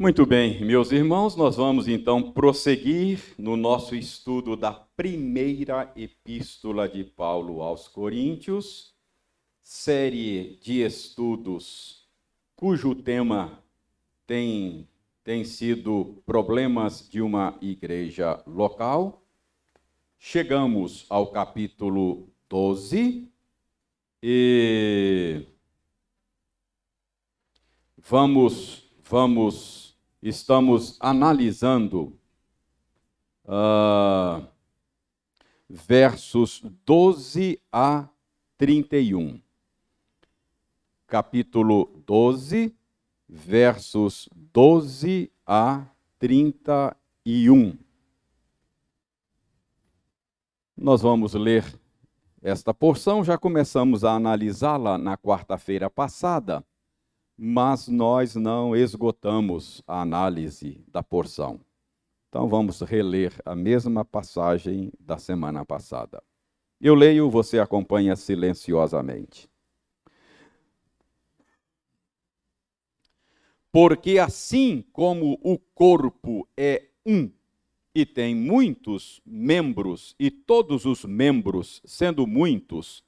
Muito bem, meus irmãos, nós vamos então prosseguir no nosso estudo da primeira epístola de Paulo aos Coríntios, série de estudos cujo tema tem, tem sido problemas de uma igreja local. Chegamos ao capítulo 12 e vamos, vamos estamos analisando uh, versos 12 a 31. Capítulo 12, versos 12 a 31. Nós vamos ler esta porção, já começamos a analisá-la na quarta-feira passada mas nós não esgotamos a análise da porção. Então vamos reler a mesma passagem da semana passada. Eu leio, você acompanha silenciosamente. Porque assim como o corpo é um e tem muitos membros, e todos os membros, sendo muitos,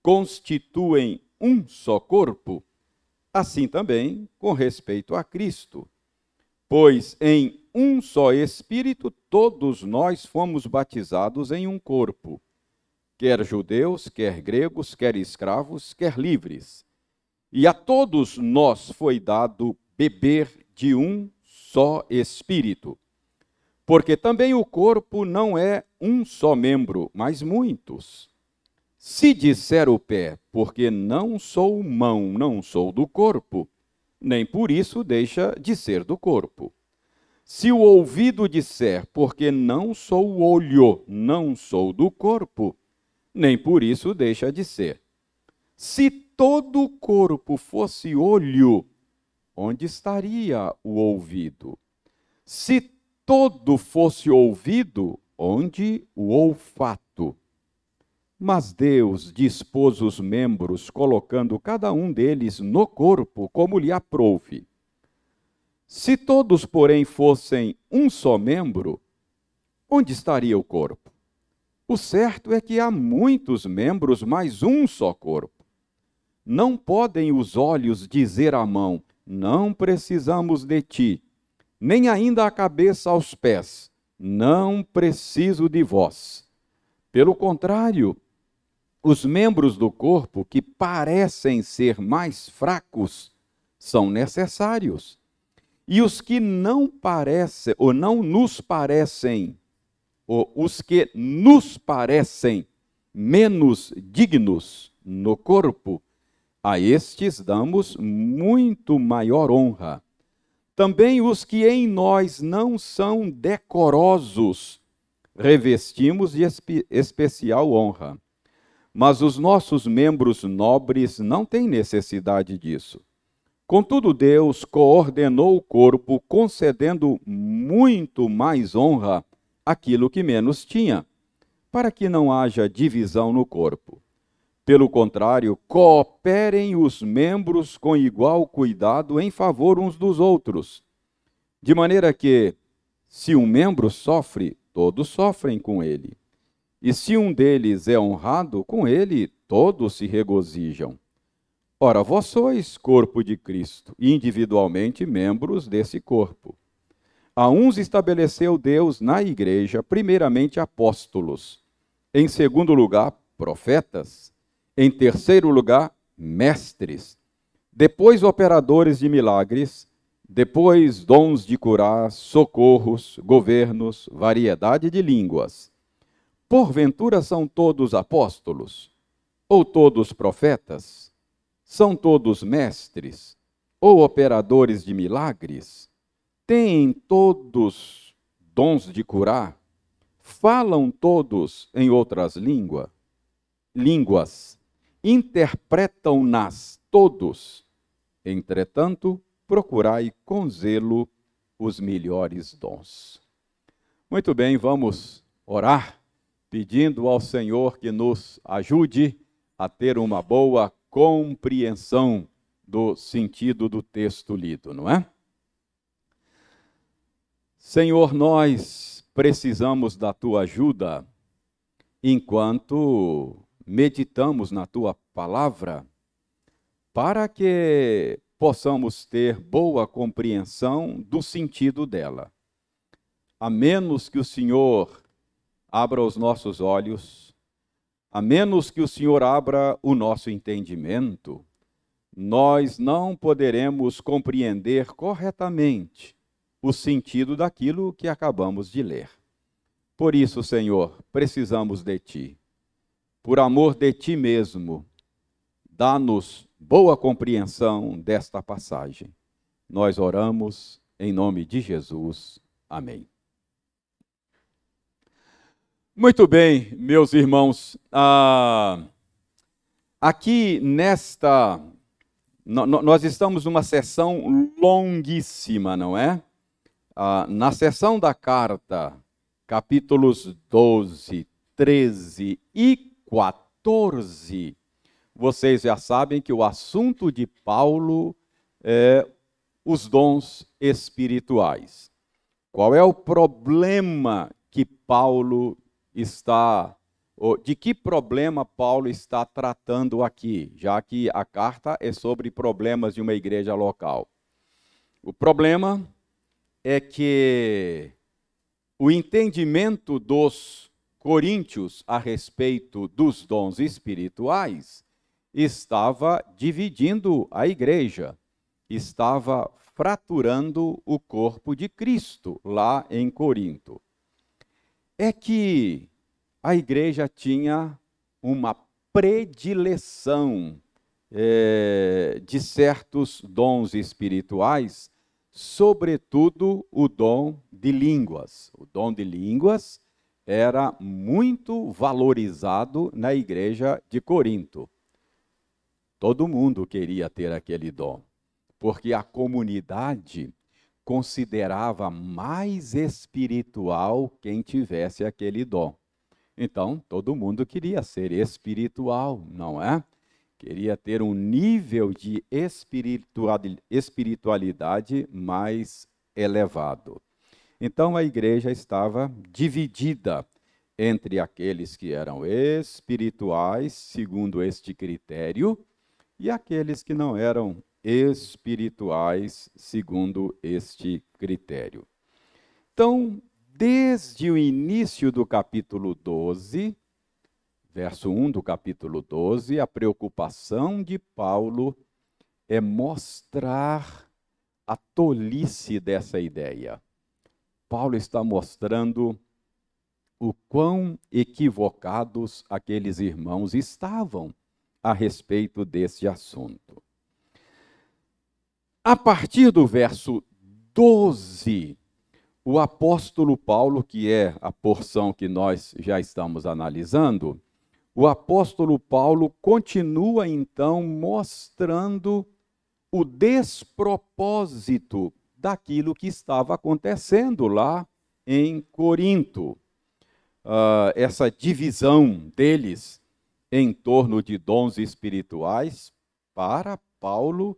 constituem um só corpo, Assim também com respeito a Cristo. Pois em um só Espírito todos nós fomos batizados em um corpo, quer judeus, quer gregos, quer escravos, quer livres. E a todos nós foi dado beber de um só Espírito. Porque também o corpo não é um só membro, mas muitos. Se disser o pé, porque não sou mão, não sou do corpo, nem por isso deixa de ser do corpo. Se o ouvido disser, porque não sou olho, não sou do corpo, nem por isso deixa de ser. Se todo o corpo fosse olho, onde estaria o ouvido? Se todo fosse ouvido, onde o olfato? Mas Deus dispôs os membros, colocando cada um deles no corpo, como lhe aprouve. Se todos, porém, fossem um só membro, onde estaria o corpo? O certo é que há muitos membros, mas um só corpo. Não podem os olhos dizer à mão: Não precisamos de ti, nem ainda a cabeça aos pés: Não preciso de vós. Pelo contrário, os membros do corpo que parecem ser mais fracos são necessários. E os que não parecem, ou não nos parecem, ou os que nos parecem menos dignos no corpo, a estes damos muito maior honra. Também os que em nós não são decorosos, revestimos de espe especial honra mas os nossos membros nobres não têm necessidade disso. Contudo, Deus coordenou o corpo, concedendo muito mais honra àquilo que menos tinha, para que não haja divisão no corpo. Pelo contrário, cooperem os membros com igual cuidado em favor uns dos outros, de maneira que, se um membro sofre, todos sofrem com ele. E se um deles é honrado, com ele todos se regozijam. Ora, vós sois corpo de Cristo, individualmente membros desse corpo. A uns estabeleceu Deus na igreja, primeiramente apóstolos, em segundo lugar, profetas, em terceiro lugar, mestres, depois operadores de milagres, depois dons de curar, socorros, governos, variedade de línguas. Porventura são todos apóstolos? Ou todos profetas? São todos mestres? Ou operadores de milagres? Têm todos dons de curar? Falam todos em outras língua, línguas? Interpretam-nas todos? Entretanto, procurai com zelo os melhores dons. Muito bem, vamos orar pedindo ao Senhor que nos ajude a ter uma boa compreensão do sentido do texto lido, não é? Senhor, nós precisamos da tua ajuda enquanto meditamos na tua palavra, para que possamos ter boa compreensão do sentido dela. A menos que o Senhor abra os nossos olhos, a menos que o Senhor abra o nosso entendimento, nós não poderemos compreender corretamente o sentido daquilo que acabamos de ler. Por isso, Senhor, precisamos de Ti. Por amor de Ti mesmo, dá-nos boa compreensão desta passagem. Nós oramos em nome de Jesus. Amém. Muito bem, meus irmãos. Ah, aqui nesta. nós estamos numa sessão longuíssima, não é? Ah, na sessão da carta capítulos 12, 13 e 14, vocês já sabem que o assunto de Paulo é os dons espirituais. Qual é o problema que Paulo está, de que problema Paulo está tratando aqui, já que a carta é sobre problemas de uma igreja local? O problema é que o entendimento dos coríntios a respeito dos dons espirituais estava dividindo a igreja, estava fraturando o corpo de Cristo lá em Corinto. É que a igreja tinha uma predileção é, de certos dons espirituais sobretudo o dom de línguas. O dom de línguas era muito valorizado na igreja de Corinto. Todo mundo queria ter aquele dom, porque a comunidade considerava mais espiritual quem tivesse aquele dom. Então, todo mundo queria ser espiritual, não é? queria ter um nível de espiritualidade mais elevado. Então a igreja estava dividida entre aqueles que eram espirituais, segundo este critério, e aqueles que não eram espirituais, segundo este critério. Então, desde o início do capítulo 12, verso 1 do capítulo 12, a preocupação de Paulo é mostrar a tolice dessa ideia. Paulo está mostrando o quão equivocados aqueles irmãos estavam a respeito desse assunto. A partir do verso 12, o apóstolo Paulo, que é a porção que nós já estamos analisando, o apóstolo Paulo continua então mostrando o despropósito daquilo que estava acontecendo lá em Corinto. Uh, essa divisão deles em torno de dons espirituais, para Paulo,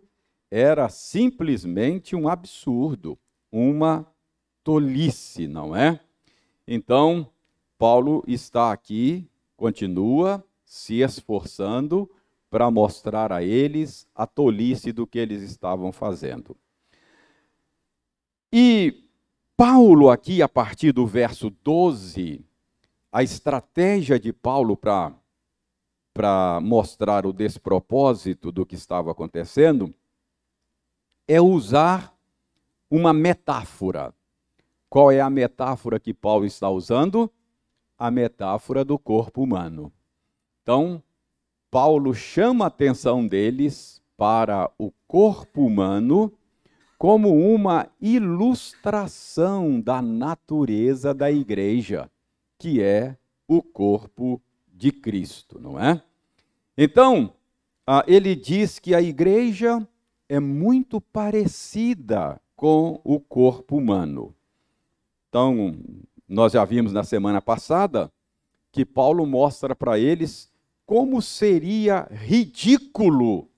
era simplesmente um absurdo, uma tolice, não é? Então, Paulo está aqui continua se esforçando para mostrar a eles a tolice do que eles estavam fazendo. E Paulo, aqui, a partir do verso 12, a estratégia de Paulo para mostrar o despropósito do que estava acontecendo é usar uma metáfora. Qual é a metáfora que Paulo está usando? a metáfora do corpo humano. Então, Paulo chama a atenção deles para o corpo humano como uma ilustração da natureza da igreja, que é o corpo de Cristo, não é? Então, ele diz que a igreja é muito parecida com o corpo humano. Então, nós já vimos na semana passada que Paulo mostra para eles como seria ridículo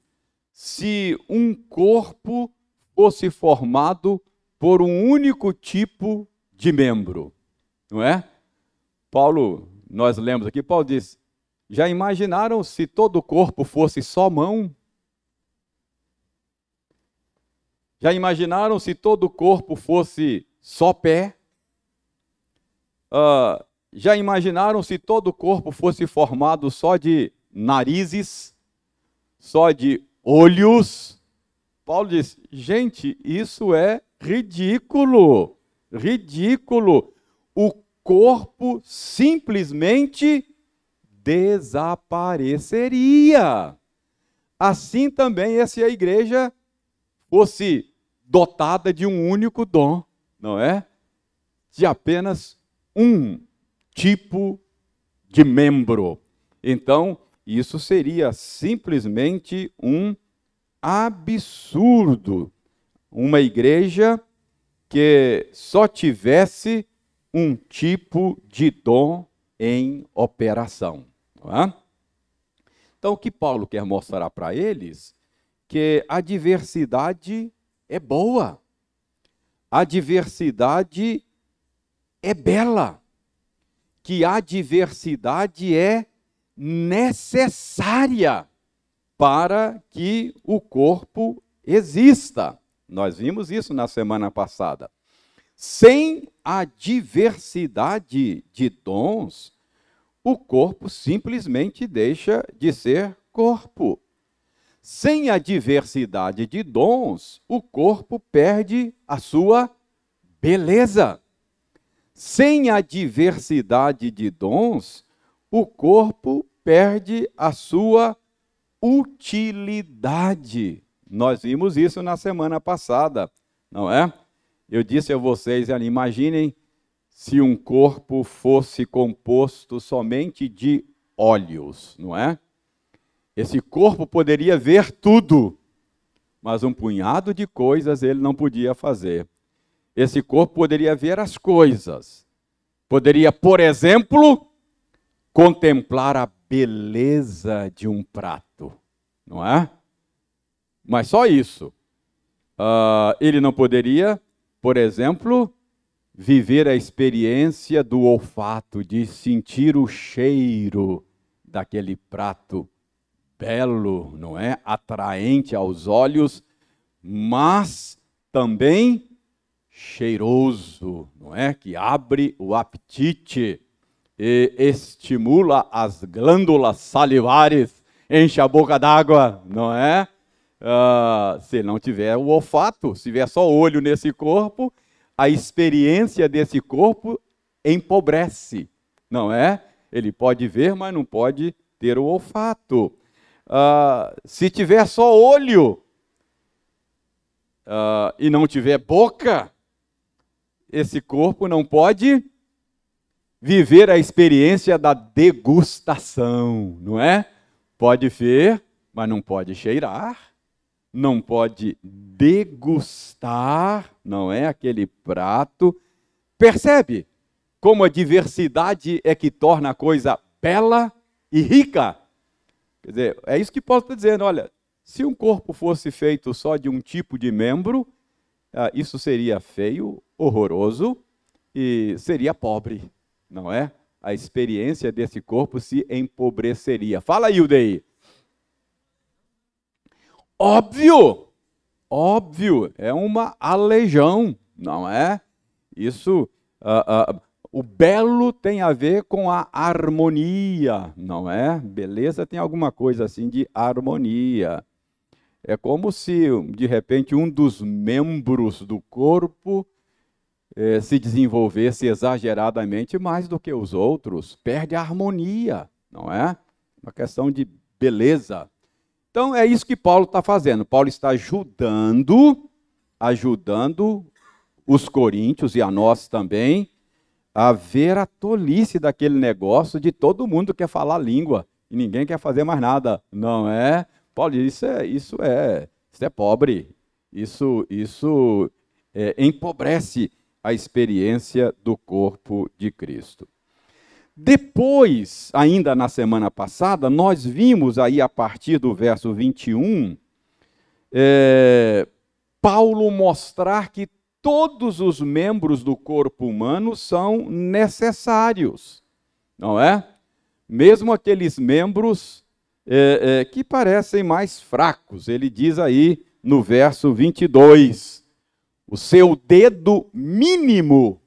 se um corpo fosse formado por um único tipo de membro, não é? Paulo, nós lemos aqui, Paulo diz: já imaginaram se todo o corpo fosse só mão? Já imaginaram se todo o corpo fosse só pé? Uh, já imaginaram se todo o corpo fosse formado só de narizes, só de olhos? Paulo diz: gente, isso é ridículo, ridículo. O corpo simplesmente desapareceria. Assim também, se a igreja fosse dotada de um único dom, não é? De apenas um tipo de membro. Então, isso seria simplesmente um absurdo. Uma igreja que só tivesse um tipo de dom em operação. É? Então, o que Paulo quer mostrar para eles que a diversidade é boa, a diversidade é bela, que a diversidade é necessária para que o corpo exista. Nós vimos isso na semana passada. Sem a diversidade de dons, o corpo simplesmente deixa de ser corpo. Sem a diversidade de dons, o corpo perde a sua beleza. Sem a diversidade de dons, o corpo perde a sua utilidade. Nós vimos isso na semana passada, não é? Eu disse a vocês, imaginem se um corpo fosse composto somente de olhos, não é? Esse corpo poderia ver tudo, mas um punhado de coisas ele não podia fazer. Esse corpo poderia ver as coisas. Poderia, por exemplo, contemplar a beleza de um prato, não é? Mas só isso. Uh, ele não poderia, por exemplo, viver a experiência do olfato, de sentir o cheiro daquele prato belo, não é? Atraente aos olhos, mas também cheiroso, não é? Que abre o apetite e estimula as glândulas salivares, enche a boca d'água, não é? Uh, se não tiver o olfato, se tiver só olho nesse corpo, a experiência desse corpo empobrece, não é? Ele pode ver, mas não pode ter o olfato. Uh, se tiver só olho uh, e não tiver boca, esse corpo não pode viver a experiência da degustação, não é? Pode ver, mas não pode cheirar, não pode degustar, não é? Aquele prato. Percebe como a diversidade é que torna a coisa bela e rica? Quer dizer, é isso que Paulo está dizendo. Olha, se um corpo fosse feito só de um tipo de membro, ah, isso seria feio, horroroso e seria pobre, não é? A experiência desse corpo se empobreceria. Fala aí, Udei. Óbvio, óbvio, é uma aleijão, não é? Isso, uh, uh, o belo tem a ver com a harmonia, não é? Beleza tem alguma coisa assim de harmonia. É como se, de repente, um dos membros do corpo eh, se desenvolvesse exageradamente mais do que os outros, perde a harmonia, não é? Uma questão de beleza. Então é isso que Paulo está fazendo. Paulo está ajudando, ajudando os coríntios e a nós também a ver a tolice daquele negócio de todo mundo quer falar língua e ninguém quer fazer mais nada. Não é? Paulo isso é, isso é, isso é pobre. Isso, isso é, empobrece a experiência do corpo de Cristo. Depois, ainda na semana passada, nós vimos aí a partir do verso 21, é, Paulo mostrar que todos os membros do corpo humano são necessários, não é? Mesmo aqueles membros é, é, que parecem mais fracos. Ele diz aí no verso 22: o seu dedo mínimo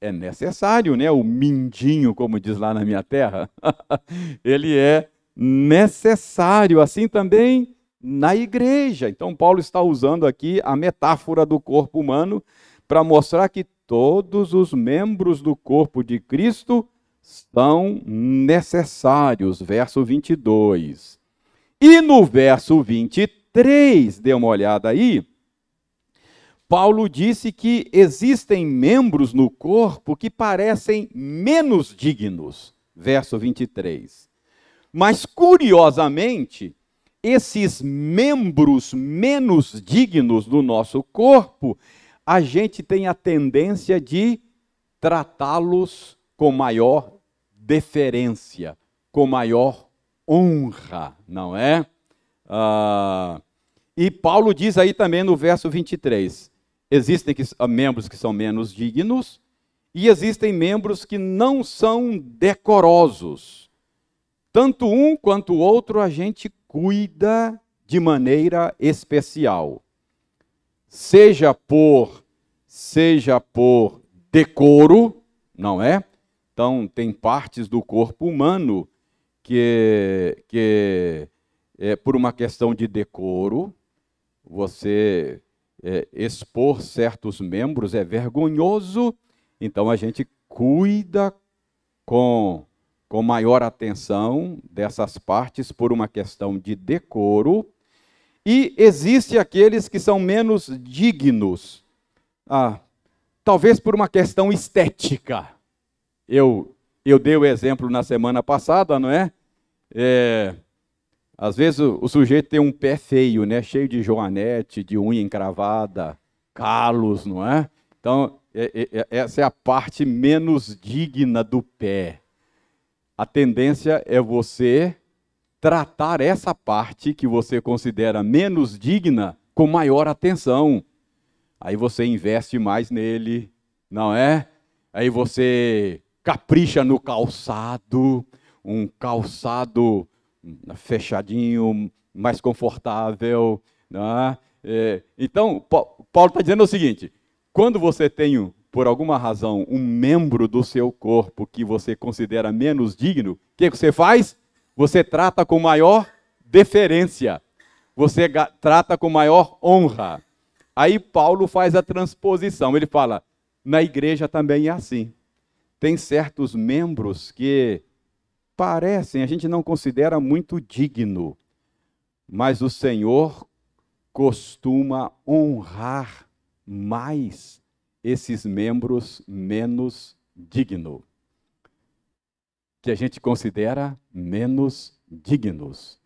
é necessário, né? O mindinho, como diz lá na minha terra, ele é necessário. Assim também na igreja. Então, Paulo está usando aqui a metáfora do corpo humano para mostrar que todos os membros do corpo de Cristo são necessários. Verso 22. E no verso 23, dê uma olhada aí. Paulo disse que existem membros no corpo que parecem menos dignos. Verso 23. Mas, curiosamente, esses membros menos dignos do nosso corpo, a gente tem a tendência de tratá-los com maior deferência, com maior honra, não é? Ah, e Paulo diz aí também no verso 23: existem que, ah, membros que são menos dignos e existem membros que não são decorosos. Tanto um quanto o outro a gente cuida de maneira especial. Seja por seja por decoro, não é? Então tem partes do corpo humano que que é, por uma questão de decoro, você é, expor certos membros é vergonhoso, então a gente cuida com com maior atenção dessas partes por uma questão de decoro, e existe aqueles que são menos dignos, ah, talvez por uma questão estética. Eu, eu dei o exemplo na semana passada, não é? é às vezes o, o, sujeito tem um pé feio, né? cheio de joanete, de unha encravada, calos, não é? Então, é, é, essa é a parte menos digna do pé a tendência é você tratar essa parte que você considera menos digna com maior atenção. Aí você investe mais nele, não é? Aí você capricha no calçado, um calçado fechadinho, mais confortável. Não é? É, então, Paulo está dizendo o seguinte: quando você tem por alguma razão, um membro do seu corpo que você considera menos digno, o que você faz? Você trata com maior deferência, você trata com maior honra. Aí Paulo faz a transposição, ele fala: na igreja também é assim. Tem certos membros que parecem, a gente não considera muito digno, mas o Senhor costuma honrar mais esses membros menos dignos, que a gente considera menos dignos.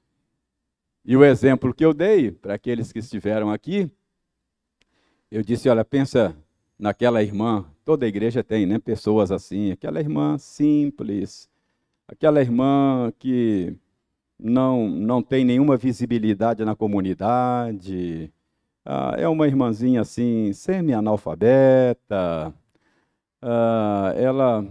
E o exemplo que eu dei para aqueles que estiveram aqui, eu disse: olha, pensa naquela irmã, toda igreja tem, né? Pessoas assim, aquela irmã simples, aquela irmã que não, não tem nenhuma visibilidade na comunidade, ah, é uma irmãzinha assim, semi-analfabeta. Ah, ela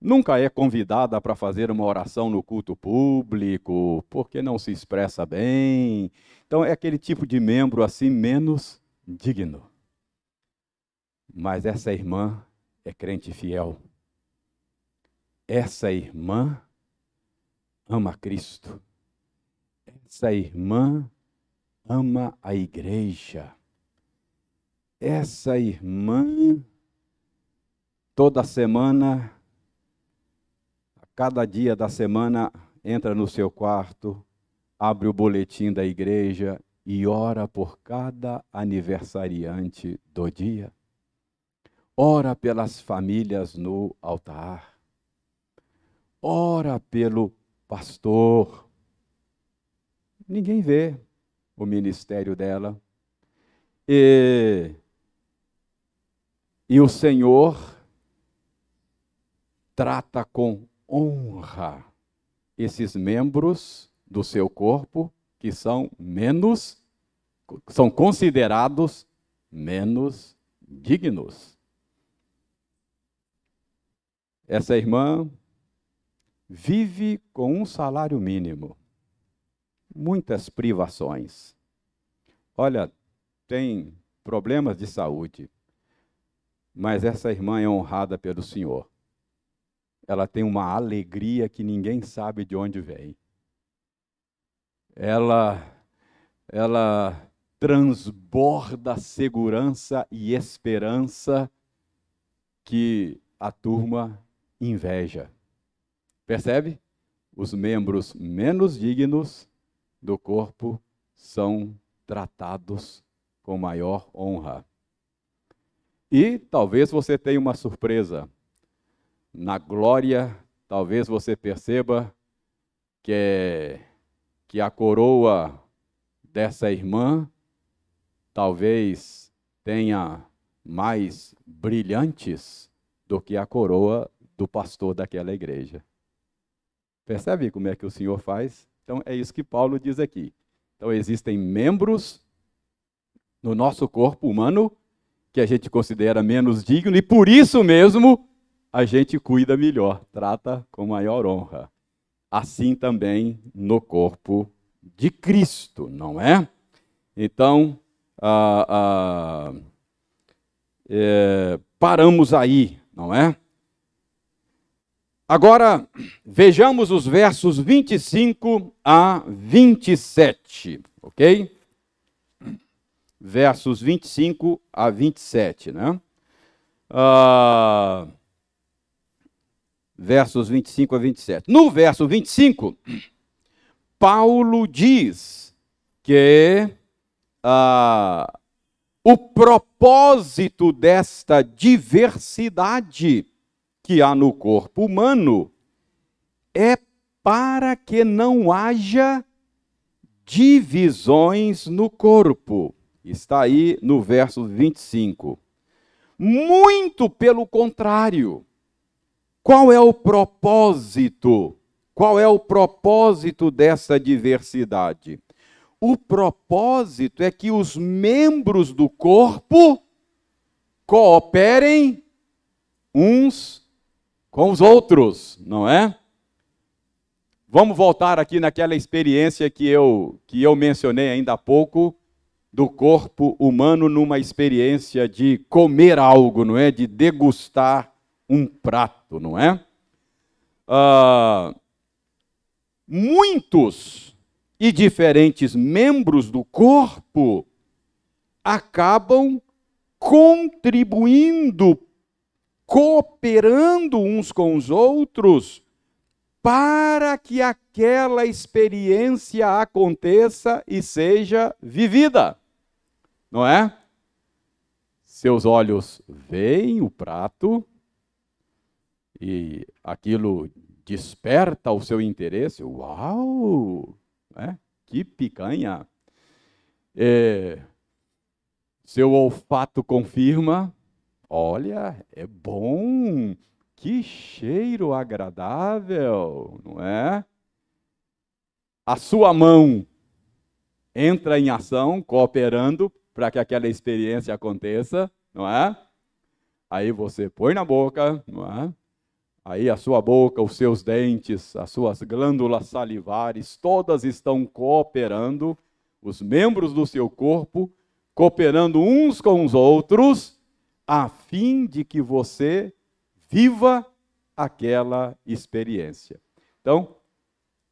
nunca é convidada para fazer uma oração no culto público, porque não se expressa bem. Então é aquele tipo de membro assim menos digno. Mas essa irmã é crente fiel. Essa irmã ama Cristo. Essa irmã ama a igreja. Essa irmã, toda semana, a cada dia da semana, entra no seu quarto, abre o boletim da igreja e ora por cada aniversariante do dia. Ora pelas famílias no altar. Ora pelo pastor. Ninguém vê, o ministério dela. E, e o Senhor trata com honra esses membros do seu corpo que são menos, são considerados menos dignos. Essa irmã vive com um salário mínimo, muitas privações. Olha, tem problemas de saúde, mas essa irmã é honrada pelo Senhor. Ela tem uma alegria que ninguém sabe de onde vem. Ela ela transborda segurança e esperança que a turma inveja. Percebe? Os membros menos dignos do corpo são tratados com maior honra. E talvez você tenha uma surpresa. Na glória, talvez você perceba que, que a coroa dessa irmã talvez tenha mais brilhantes do que a coroa do pastor daquela igreja. Percebe como é que o Senhor faz? Então é isso que Paulo diz aqui. Então existem membros no nosso corpo humano que a gente considera menos digno e por isso mesmo a gente cuida melhor, trata com maior honra. Assim também no corpo de Cristo, não é? Então, ah, ah, é, paramos aí, não é? Agora, vejamos os versos 25 a 27, ok? Versos 25 a 27, né? Ah, versos 25 a 27. No verso 25, Paulo diz que ah, o propósito desta diversidade que há no corpo humano é para que não haja divisões no corpo. Está aí no verso 25. Muito pelo contrário. Qual é o propósito? Qual é o propósito dessa diversidade? O propósito é que os membros do corpo cooperem uns com os outros, não é? Vamos voltar aqui naquela experiência que eu, que eu mencionei ainda há pouco, do corpo humano numa experiência de comer algo, não é? De degustar um prato, não é? Ah, muitos e diferentes membros do corpo acabam contribuindo, cooperando uns com os outros para que aquela experiência aconteça e seja vivida. Não é? Seus olhos veem o prato e aquilo desperta o seu interesse. Uau! Né? Que picanha! É, seu olfato confirma: olha, é bom, que cheiro agradável, não é? A sua mão entra em ação, cooperando para que aquela experiência aconteça, não é? Aí você põe na boca, não é? Aí a sua boca, os seus dentes, as suas glândulas salivares, todas estão cooperando, os membros do seu corpo cooperando uns com os outros, a fim de que você viva aquela experiência. Então,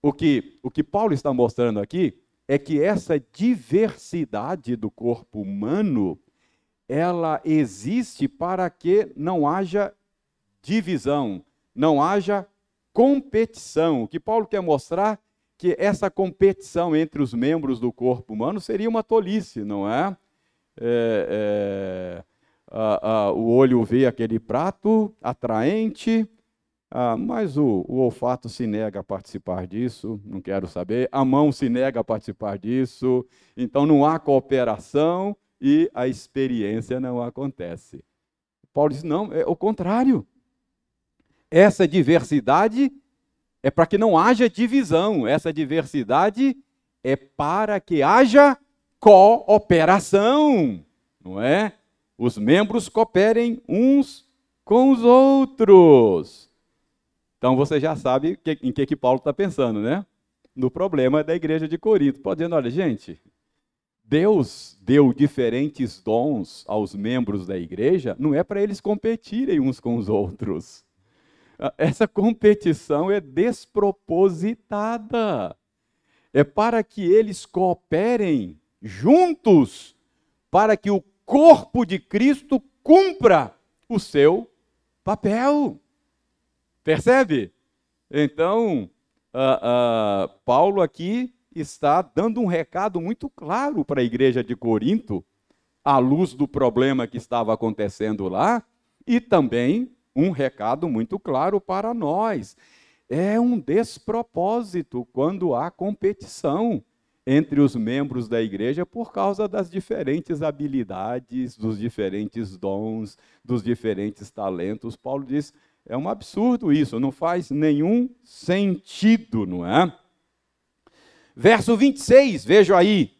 o que, o que Paulo está mostrando aqui é que essa diversidade do corpo humano, ela existe para que não haja divisão, não haja competição. O que Paulo quer mostrar que essa competição entre os membros do corpo humano seria uma tolice, não é? é, é a, a, o olho vê aquele prato atraente, ah, mas o, o, olfato se nega a participar disso, não quero saber. A mão se nega a participar disso, então não há cooperação e a experiência não acontece. Paulo diz: não, é o contrário. Essa diversidade é para que não haja divisão, essa diversidade é para que haja cooperação, não é? Os membros cooperem uns com os outros. Então você já sabe em que, que Paulo está pensando, né? No problema da igreja de Corinto. Pode dizer, olha, gente, Deus deu diferentes dons aos membros da igreja, não é para eles competirem uns com os outros. Essa competição é despropositada. É para que eles cooperem juntos, para que o corpo de Cristo cumpra o seu papel. Percebe? Então, uh, uh, Paulo aqui está dando um recado muito claro para a igreja de Corinto, à luz do problema que estava acontecendo lá, e também um recado muito claro para nós. É um despropósito quando há competição entre os membros da igreja por causa das diferentes habilidades, dos diferentes dons, dos diferentes talentos. Paulo diz: é um absurdo isso, não faz nenhum sentido, não é? Verso 26, veja aí.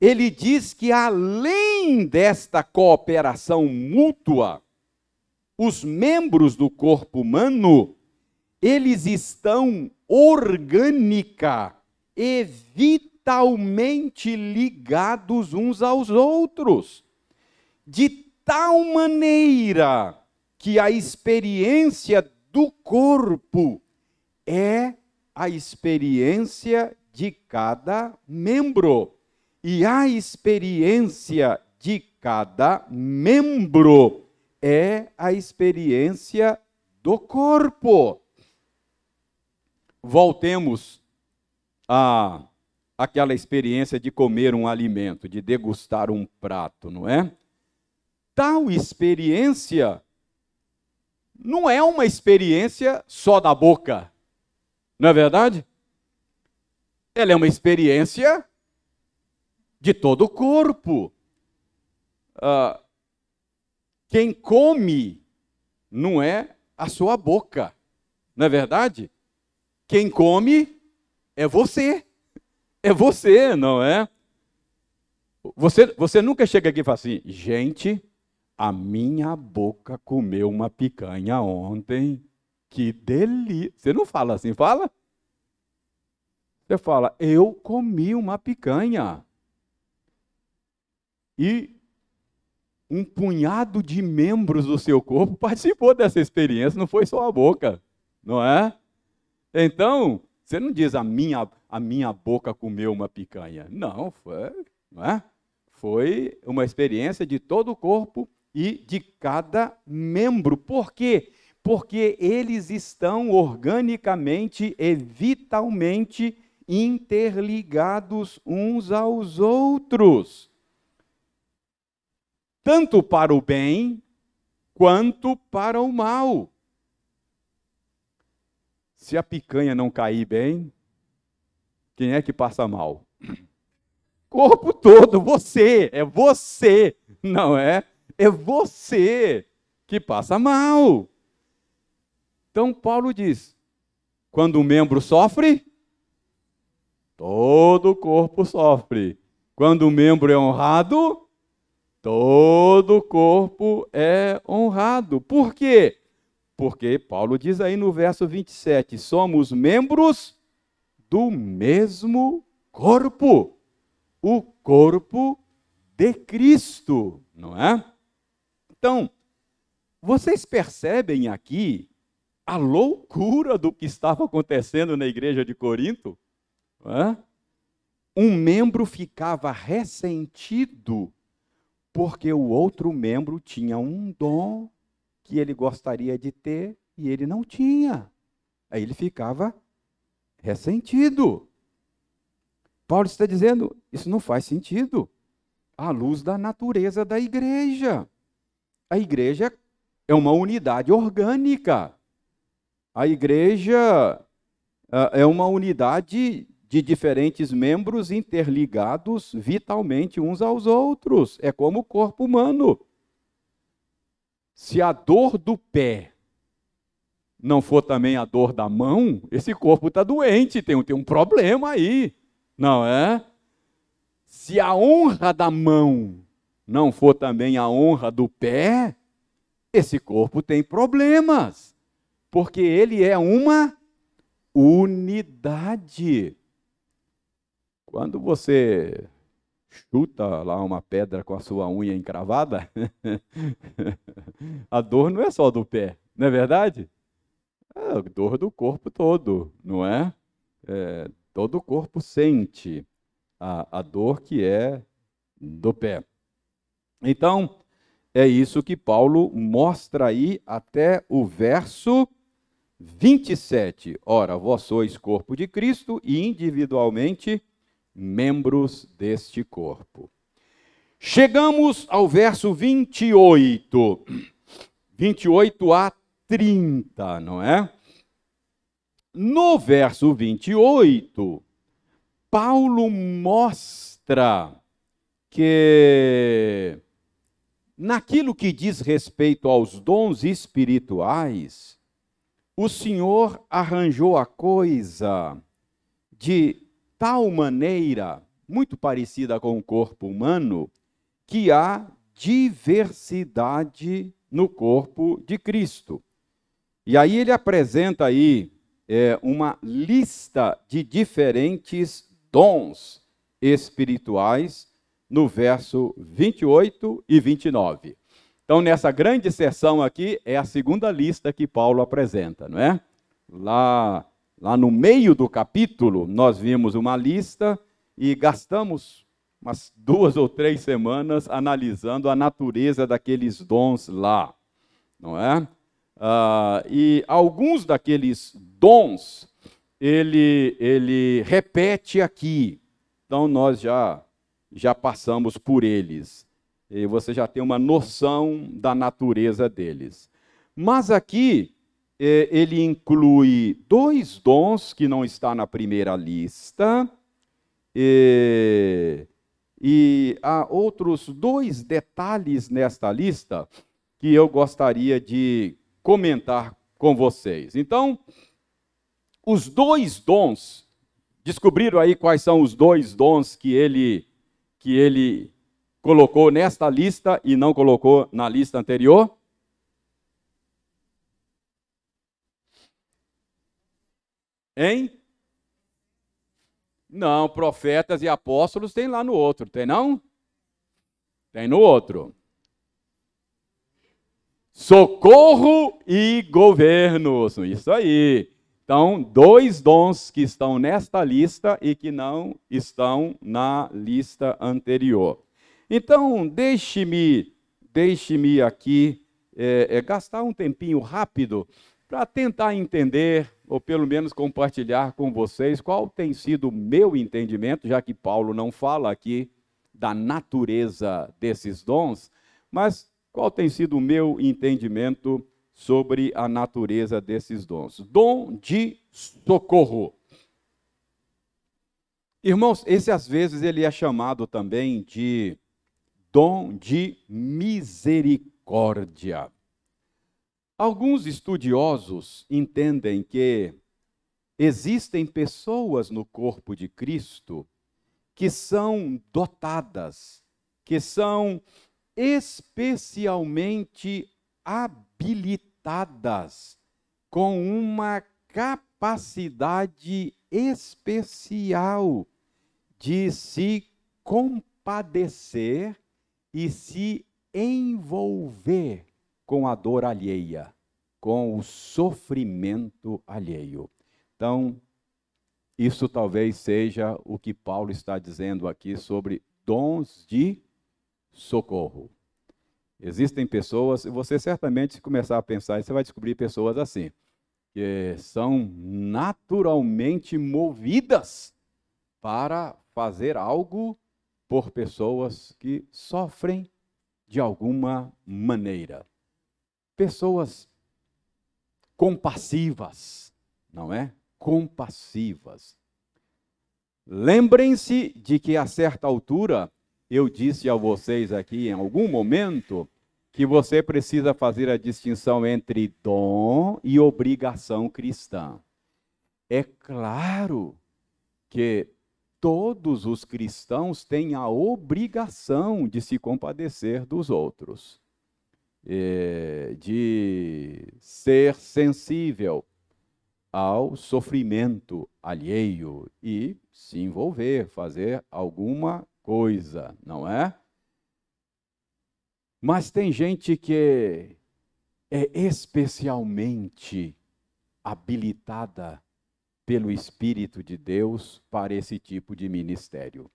Ele diz que além desta cooperação mútua, os membros do corpo humano, eles estão orgânica e vitalmente ligados uns aos outros, de tal maneira que a experiência do corpo é a experiência de cada membro. E a experiência de cada membro é a experiência do corpo. Voltemos a aquela experiência de comer um alimento, de degustar um prato, não é? Tal experiência não é uma experiência só da boca, não é verdade? Ela é uma experiência de todo o corpo. Uh, quem come não é a sua boca, não é verdade? Quem come é você. É você, não é? Você, você nunca chega aqui e fala assim, gente, a minha boca comeu uma picanha ontem. Que delícia. Você não fala assim, fala? Você fala, eu comi uma picanha. E um punhado de membros do seu corpo participou dessa experiência, não foi só a boca, não é? Então, você não diz a minha, a minha boca comeu uma picanha. Não, foi, não é? Foi uma experiência de todo o corpo e de cada membro. Por quê? Porque eles estão organicamente e vitalmente interligados uns aos outros. Tanto para o bem quanto para o mal. Se a picanha não cair bem, quem é que passa mal? Corpo todo, você, é você, não é? É você que passa mal. Então Paulo diz: quando um membro sofre, todo o corpo sofre. Quando um membro é honrado, todo o corpo é honrado. Por quê? Porque Paulo diz aí no verso 27: somos membros do mesmo corpo, o corpo de Cristo, não é? Então, vocês percebem aqui a loucura do que estava acontecendo na igreja de Corinto? É? Um membro ficava ressentido porque o outro membro tinha um dom que ele gostaria de ter e ele não tinha. Aí ele ficava ressentido. Paulo está dizendo: isso não faz sentido à luz da natureza da igreja. A igreja é uma unidade orgânica. A igreja uh, é uma unidade de diferentes membros interligados vitalmente uns aos outros. É como o corpo humano. Se a dor do pé não for também a dor da mão, esse corpo está doente, tem, tem um problema aí, não é? Se a honra da mão não for também a honra do pé, esse corpo tem problemas, porque ele é uma unidade. Quando você chuta lá uma pedra com a sua unha encravada, a dor não é só do pé, não é verdade? É a dor do corpo todo, não é? é todo o corpo sente a, a dor que é do pé. Então, é isso que Paulo mostra aí até o verso 27. Ora, vós sois corpo de Cristo e individualmente membros deste corpo. Chegamos ao verso 28, 28 a 30, não é? No verso 28, Paulo mostra que, naquilo que diz respeito aos dons espirituais, o Senhor arranjou a coisa de tal maneira, muito parecida com o corpo humano, que há diversidade no corpo de Cristo. E aí ele apresenta aí é, uma lista de diferentes dons espirituais no verso 28 e 29. Então, nessa grande sessão aqui, é a segunda lista que Paulo apresenta, não é? Lá Lá no meio do capítulo, nós vimos uma lista e gastamos umas duas ou três semanas analisando a natureza daqueles dons lá, não é? Ah, e alguns daqueles dons ele, ele repete aqui, então nós já, já passamos por eles, e você já tem uma noção da natureza deles. Mas aqui ele inclui dois dons que não está na primeira lista, e, e há outros dois detalhes nesta lista que eu gostaria de comentar com vocês. Então, os dois dons, descobriram aí quais são os dois dons que ele que ele colocou nesta lista e não colocou na lista anterior? Hein? Não, profetas e apóstolos tem lá no outro, tem não? Tem no outro. Socorro e governos, isso aí. Então, dois dons que estão nesta lista e que não estão na lista anterior. Então, deixe-me deixe-me aqui é, é, gastar um tempinho rápido para tentar entender ou pelo menos compartilhar com vocês qual tem sido o meu entendimento, já que Paulo não fala aqui da natureza desses dons, mas qual tem sido o meu entendimento sobre a natureza desses dons? Dom de socorro. Irmãos, esse às vezes ele é chamado também de dom de misericórdia. Alguns estudiosos entendem que existem pessoas no corpo de Cristo que são dotadas, que são especialmente habilitadas com uma capacidade especial de se compadecer e se envolver com a dor alheia, com o sofrimento alheio. Então, isso talvez seja o que Paulo está dizendo aqui sobre dons de socorro. Existem pessoas, e você certamente, se começar a pensar, você vai descobrir pessoas assim, que são naturalmente movidas para fazer algo por pessoas que sofrem de alguma maneira pessoas compassivas, não é? Compassivas. Lembrem-se de que a certa altura eu disse a vocês aqui em algum momento que você precisa fazer a distinção entre dom e obrigação cristã. É claro que todos os cristãos têm a obrigação de se compadecer dos outros, é, de ser sensível ao sofrimento alheio e se envolver, fazer alguma coisa, não é? Mas tem gente que é especialmente habilitada pelo Espírito de Deus para esse tipo de ministério.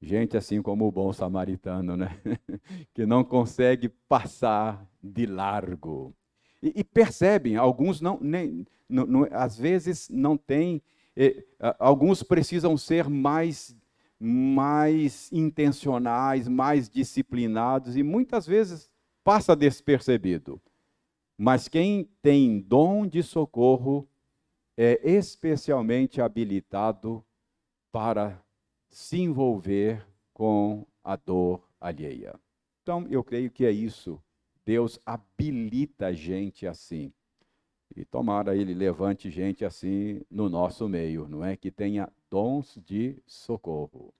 Gente assim como o bom samaritano, né? que não consegue passar de largo. E, e percebem, alguns não, nem, não, não, às vezes não têm, eh, alguns precisam ser mais, mais intencionais, mais disciplinados, e muitas vezes passa despercebido. Mas quem tem dom de socorro é especialmente habilitado para se envolver com a dor alheia. Então, eu creio que é isso. Deus habilita gente assim. E tomara ele levante gente assim no nosso meio, não é? Que tenha dons de socorro.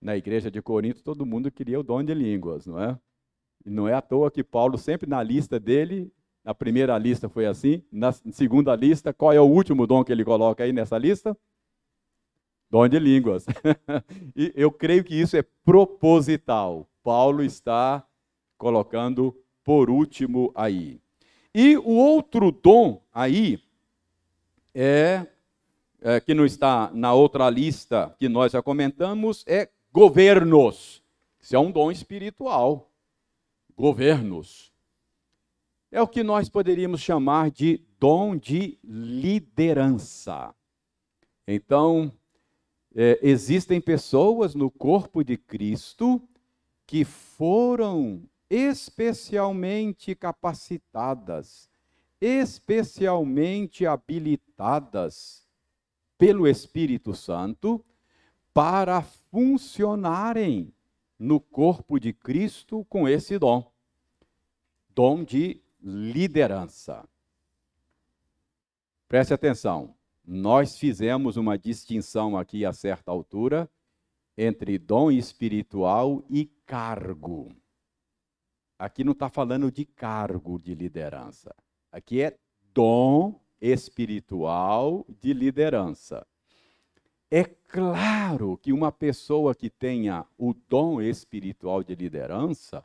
Na igreja de Corinto, todo mundo queria o dom de línguas, não é? E não é à toa que Paulo, sempre na lista dele, na primeira lista foi assim, na segunda lista, qual é o último dom que ele coloca aí nessa lista? Dom de línguas. e eu creio que isso é proposital. Paulo está colocando por último aí. E o outro dom aí é, é, que não está na outra lista que nós já comentamos é governos. Isso é um dom espiritual. Governos é o que nós poderíamos chamar de dom de liderança. Então, é, existem pessoas no corpo de Cristo que foram especialmente capacitadas, especialmente habilitadas pelo Espírito Santo para funcionarem no corpo de Cristo com esse dom dom de liderança. Preste atenção, nós fizemos uma distinção aqui a certa altura entre dom espiritual e cargo. Aqui não está falando de cargo de liderança. Aqui é dom espiritual de liderança. É claro que uma pessoa que tenha o dom espiritual de liderança,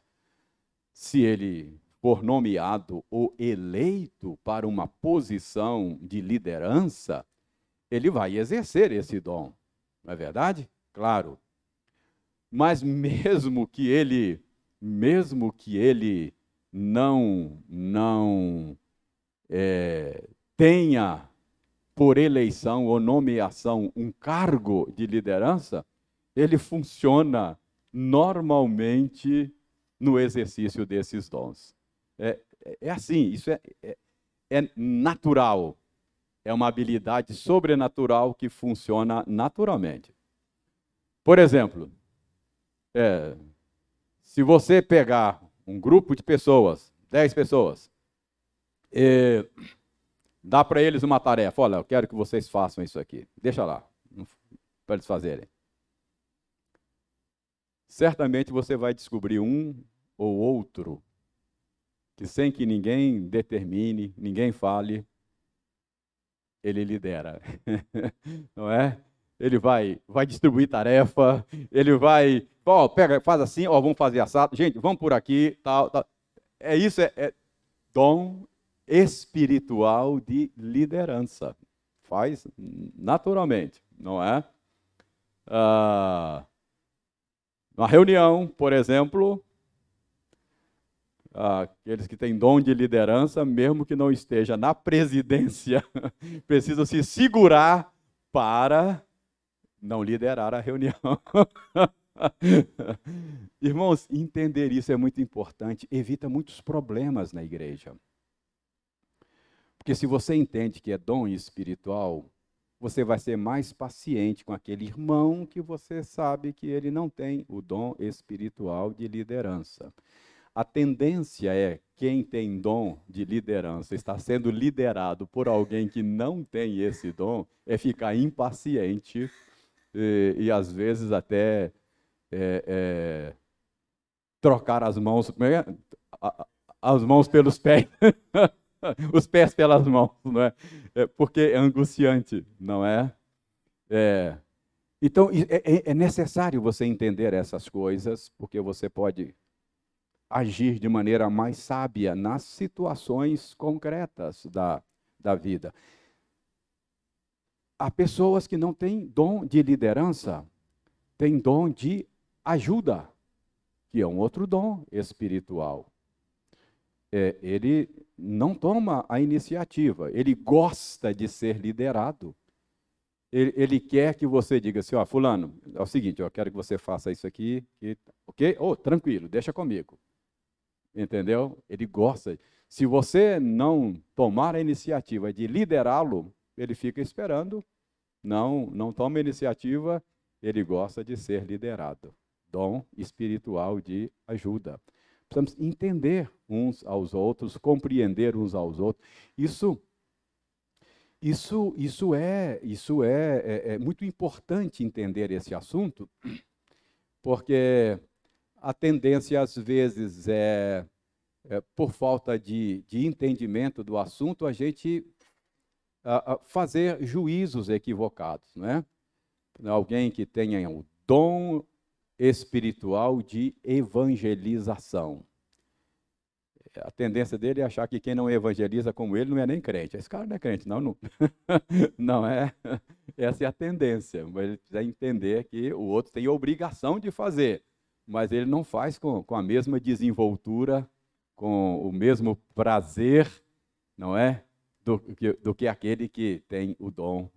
se ele for nomeado ou eleito para uma posição de liderança, ele vai exercer esse dom. Não é verdade? Claro. Mas mesmo que ele, mesmo que ele não, não é, tenha por eleição ou nomeação um cargo de liderança, ele funciona normalmente no exercício desses dons. É, é assim, isso é, é, é natural. É uma habilidade sobrenatural que funciona naturalmente. Por exemplo, é, se você pegar um grupo de pessoas, 10 pessoas, e dá para eles uma tarefa, olha, eu quero que vocês façam isso aqui, deixa lá, para eles fazerem. Certamente você vai descobrir um ou outro que sem que ninguém determine, ninguém fale, ele lidera. Não é? Ele vai, vai distribuir tarefa, ele vai, ó, pega, faz assim, ó, vamos fazer assado, gente, vamos por aqui, tal, tal. É isso, é, é dom espiritual de liderança. Faz naturalmente, não é? Ah, uma reunião, por exemplo, aqueles que têm dom de liderança, mesmo que não esteja na presidência, precisam se segurar para não liderar a reunião. Irmãos, entender isso é muito importante, evita muitos problemas na igreja. Porque se você entende que é dom espiritual, você vai ser mais paciente com aquele irmão que você sabe que ele não tem o dom espiritual de liderança. A tendência é quem tem dom de liderança está sendo liderado por alguém que não tem esse dom, é ficar impaciente e, e às vezes até é, é, trocar as mãos, é? as mãos pelos pés, os pés pelas mãos, não é? é? Porque é angustiante, não é? é então é, é, é necessário você entender essas coisas, porque você pode agir de maneira mais sábia nas situações concretas da, da vida. Há pessoas que não têm dom de liderança, têm dom de ajuda, que é um outro dom espiritual. É, ele não toma a iniciativa, ele gosta de ser liderado. Ele, ele, quer que você diga assim, ó, fulano, é o seguinte, eu quero que você faça isso aqui, ok? Oh, tranquilo, deixa comigo. Entendeu? Ele gosta. Se você não tomar a iniciativa de liderá-lo, ele fica esperando. Não, não toma iniciativa, ele gosta de ser liderado. Dom espiritual de ajuda. Precisamos entender uns aos outros, compreender uns aos outros. Isso isso, isso, é, isso é, é, é muito importante entender esse assunto, porque a tendência, às vezes, é, é por falta de, de, entendimento do assunto, a gente a, a fazer juízos equivocados. Né? Alguém que tenha o dom espiritual de evangelização. A tendência dele é achar que quem não evangeliza como ele não é nem crente. Esse cara não é crente, não. Não, não é. Essa é a tendência. Mas ele precisa entender que o outro tem obrigação de fazer mas ele não faz com, com a mesma desenvoltura, com o mesmo prazer, não é? Do, que, do que aquele que tem o dom.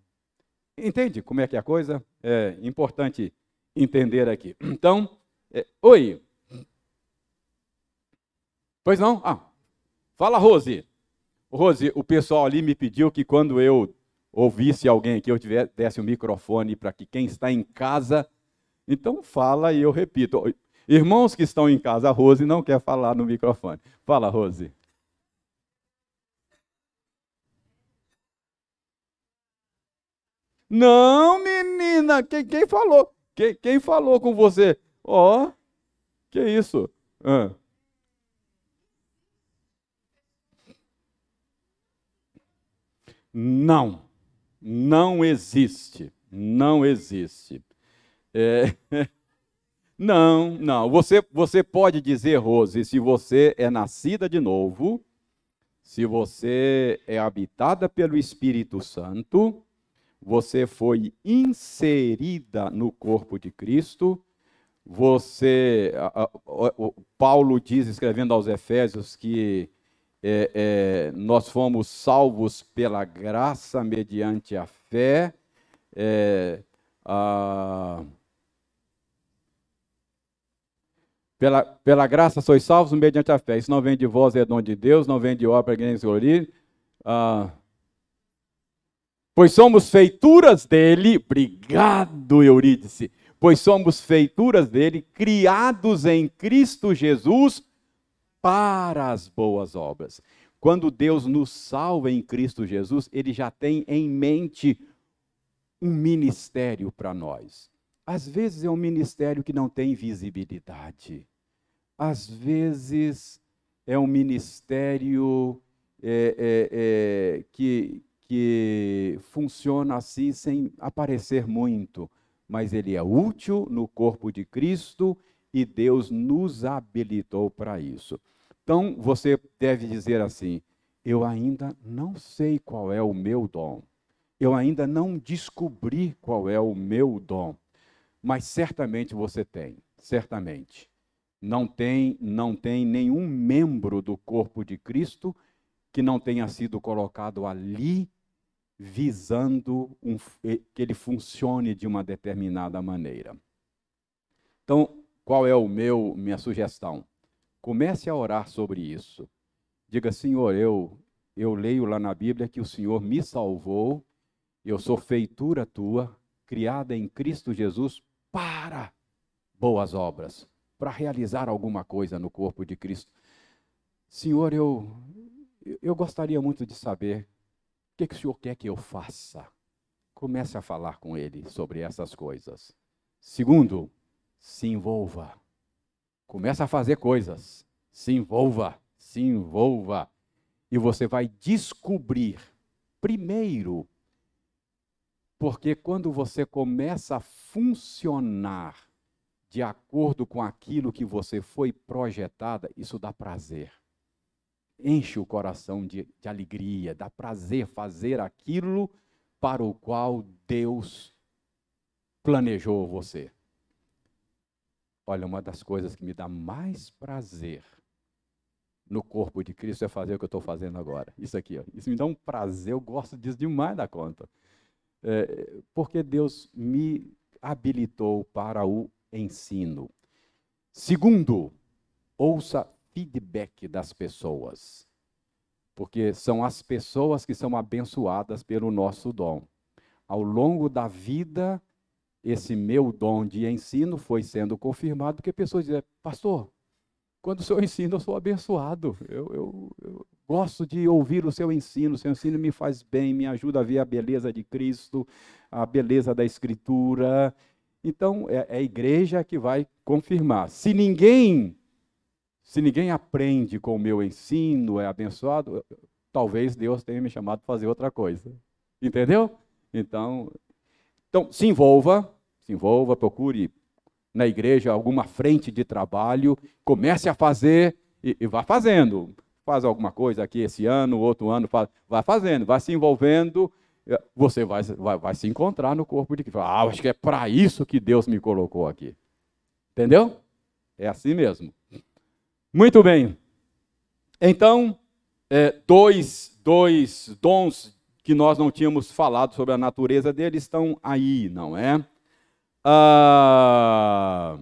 Entende como é que é a coisa? É importante entender aqui. Então, é, oi. Pois não? Ah, fala, Rose. Rose, o pessoal ali me pediu que quando eu ouvisse alguém aqui, eu tivesse o um microfone para que quem está em casa então fala e eu repito. Irmãos que estão em casa, a Rose não quer falar no microfone. Fala, Rose. Não, menina, quem, quem falou? Quem, quem, falou com você? Ó, oh, que isso? Ah. Não, não existe, não existe. É, não, não. Você, você pode dizer, Rose, se você é nascida de novo, se você é habitada pelo Espírito Santo, você foi inserida no corpo de Cristo, você, a, a, Paulo diz, escrevendo aos Efésios, que é, é, nós fomos salvos pela graça mediante a fé. É, a, Pela, pela graça sois salvos mediante a fé. Isso não vem de vós, é dom de Deus, não vem de obra que nem se ah, Pois somos feituras dele, obrigado Eurídice, pois somos feituras dele, criados em Cristo Jesus para as boas obras. Quando Deus nos salva em Cristo Jesus, ele já tem em mente um ministério para nós. Às vezes é um ministério que não tem visibilidade. Às vezes é um ministério é, é, é, que, que funciona assim sem aparecer muito, mas ele é útil no corpo de Cristo e Deus nos habilitou para isso. Então você deve dizer assim: eu ainda não sei qual é o meu dom, eu ainda não descobri qual é o meu dom, mas certamente você tem, certamente não tem, não tem nenhum membro do corpo de Cristo que não tenha sido colocado ali visando um, que ele funcione de uma determinada maneira. Então, qual é o meu minha sugestão? Comece a orar sobre isso. Diga, Senhor, eu eu leio lá na Bíblia que o Senhor me salvou, eu sou feitura tua, criada em Cristo Jesus para boas obras para realizar alguma coisa no corpo de Cristo. Senhor, eu, eu gostaria muito de saber o que, que o Senhor quer que eu faça. Comece a falar com Ele sobre essas coisas. Segundo, se envolva. Comece a fazer coisas. Se envolva, se envolva. E você vai descobrir, primeiro, porque quando você começa a funcionar de acordo com aquilo que você foi projetada, isso dá prazer. Enche o coração de, de alegria, dá prazer fazer aquilo para o qual Deus planejou você. Olha, uma das coisas que me dá mais prazer no corpo de Cristo é fazer o que eu estou fazendo agora. Isso aqui, ó. isso me dá um prazer, eu gosto disso demais da conta. É, porque Deus me habilitou para o ensino. Segundo, ouça feedback das pessoas. Porque são as pessoas que são abençoadas pelo nosso dom. Ao longo da vida, esse meu dom de ensino foi sendo confirmado, porque pessoas dizem, pastor, quando o senhor ensina, eu sou abençoado. Eu, eu, eu, gosto de ouvir o seu ensino. O seu ensino me faz bem, me ajuda a ver a beleza de Cristo, a beleza da Escritura. Então, é, é a igreja que vai confirmar. Se ninguém, se ninguém aprende com o meu ensino, é abençoado, talvez Deus tenha me chamado para fazer outra coisa. Entendeu? Então, então, se envolva, se envolva, procure na igreja alguma frente de trabalho, comece a fazer e, e vá fazendo. Faz alguma coisa aqui esse ano, outro ano, faz, vai fazendo, vai se envolvendo, eh, você vai, vai, vai se encontrar no corpo de Cristo. Ah, acho que é para isso que Deus me colocou aqui. Entendeu? É assim mesmo. Muito bem. Então, é, dois, dois dons que nós não tínhamos falado sobre a natureza dele estão aí, não é? Ah,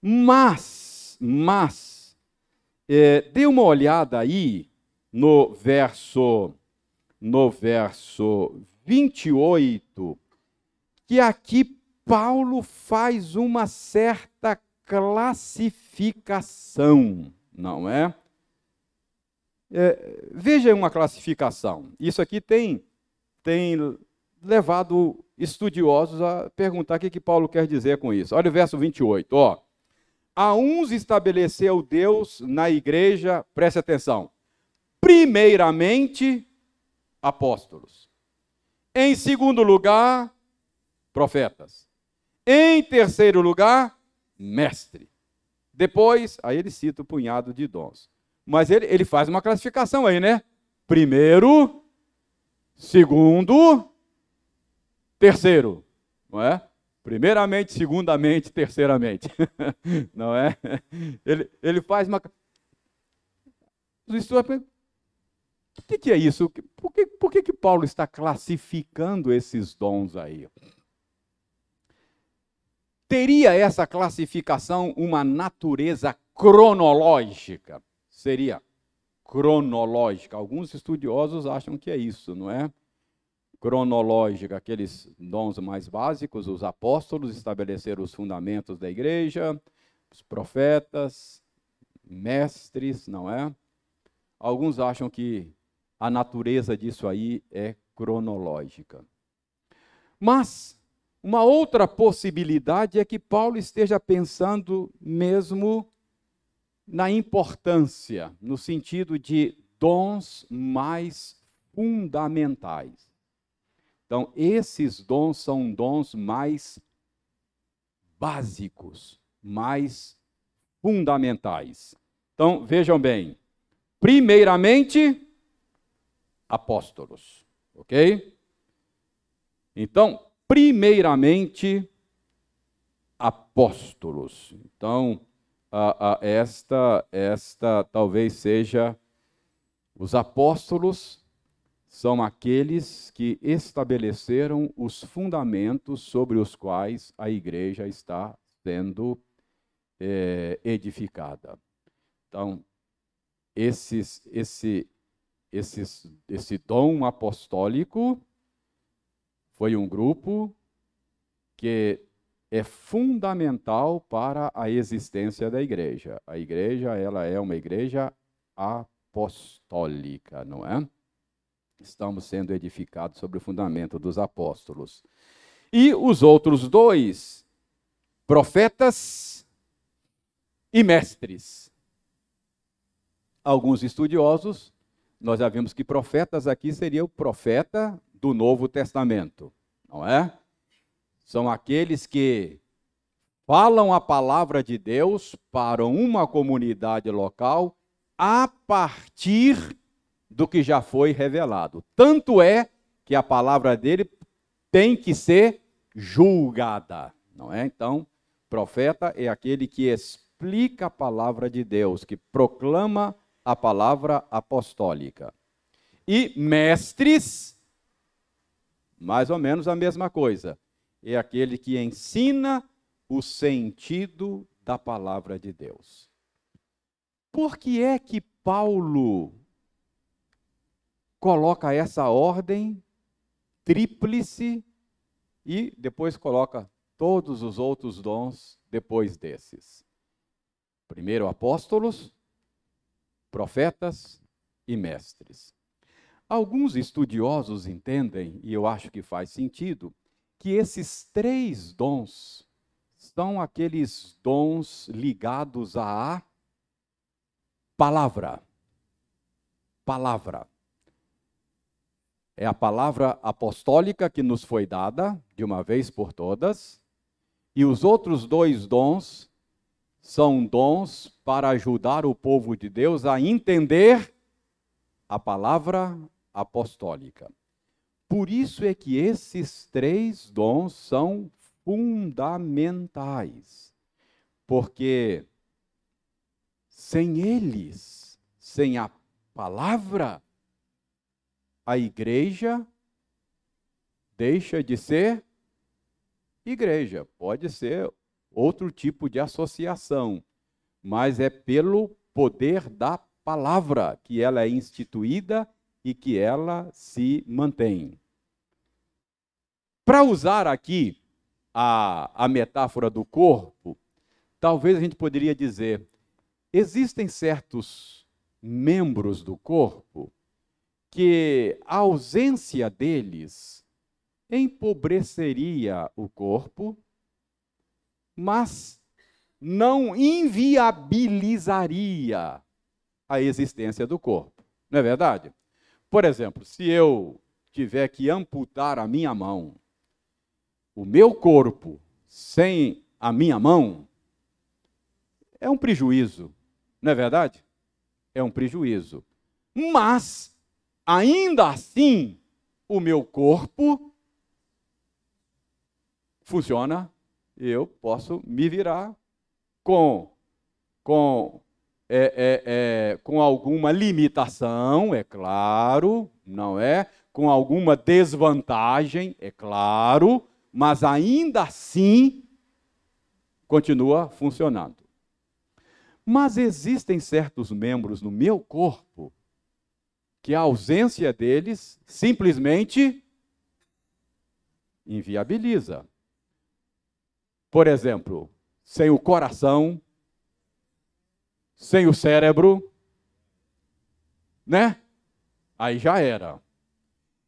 mas, mas, é, dê uma olhada aí no verso, no verso 28, que aqui Paulo faz uma certa classificação, não é? é veja uma classificação. Isso aqui tem tem levado estudiosos a perguntar o que, que Paulo quer dizer com isso. Olha o verso 28, ó. A uns estabeleceu Deus na igreja, preste atenção, primeiramente apóstolos. Em segundo lugar, profetas. Em terceiro lugar, mestre. Depois, aí ele cita o punhado de dons. Mas ele, ele faz uma classificação aí, né? Primeiro, Segundo, terceiro, não é? Primeiramente, segundamente, terceiramente, não é? Ele, ele faz uma. O que, que é isso? Por, que, por que, que Paulo está classificando esses dons aí? Teria essa classificação uma natureza cronológica? Seria cronológica. Alguns estudiosos acham que é isso, não é? Cronológica, aqueles dons mais básicos, os apóstolos estabeleceram os fundamentos da igreja, os profetas, mestres, não é? Alguns acham que a natureza disso aí é cronológica. Mas uma outra possibilidade é que Paulo esteja pensando mesmo na importância, no sentido de dons mais fundamentais. Então, esses dons são dons mais básicos, mais fundamentais. Então, vejam bem. Primeiramente, apóstolos, ok? Então, primeiramente, apóstolos. Então, a, a esta, esta talvez seja os apóstolos são aqueles que estabeleceram os fundamentos sobre os quais a igreja está sendo é, edificada. Então, esses, esse, esses, esse dom apostólico foi um grupo que é fundamental para a existência da igreja. A igreja, ela é uma igreja apostólica, não é? Estamos sendo edificados sobre o fundamento dos apóstolos. E os outros dois, profetas e mestres. Alguns estudiosos, nós já vimos que profetas aqui seria o profeta do Novo Testamento, não é? São aqueles que falam a palavra de Deus para uma comunidade local a partir do que já foi revelado. Tanto é que a palavra dele tem que ser julgada, não é? Então, profeta é aquele que explica a palavra de Deus, que proclama a palavra apostólica. E mestres, mais ou menos a mesma coisa. É aquele que ensina o sentido da palavra de Deus. Por que é que Paulo coloca essa ordem tríplice e depois coloca todos os outros dons depois desses. Primeiro, apóstolos, profetas e mestres. Alguns estudiosos entendem, e eu acho que faz sentido, que esses três dons são aqueles dons ligados à palavra. Palavra. É a palavra apostólica que nos foi dada, de uma vez por todas, e os outros dois dons são dons para ajudar o povo de Deus a entender a palavra apostólica. Por isso é que esses três dons são fundamentais. Porque sem eles, sem a palavra, a igreja deixa de ser igreja. Pode ser outro tipo de associação, mas é pelo poder da palavra que ela é instituída e que ela se mantém. Para usar aqui a, a metáfora do corpo, talvez a gente poderia dizer: existem certos membros do corpo que a ausência deles empobreceria o corpo, mas não inviabilizaria a existência do corpo. Não é verdade? Por exemplo, se eu tiver que amputar a minha mão, o meu corpo sem a minha mão é um prejuízo, não é verdade? É um prejuízo. Mas ainda assim, o meu corpo funciona, eu posso me virar com, com, é, é, é, com alguma limitação, é claro, não é? Com alguma desvantagem, é claro, mas ainda assim continua funcionando. Mas existem certos membros no meu corpo que a ausência deles simplesmente inviabiliza. Por exemplo, sem o coração, sem o cérebro, né? Aí já era.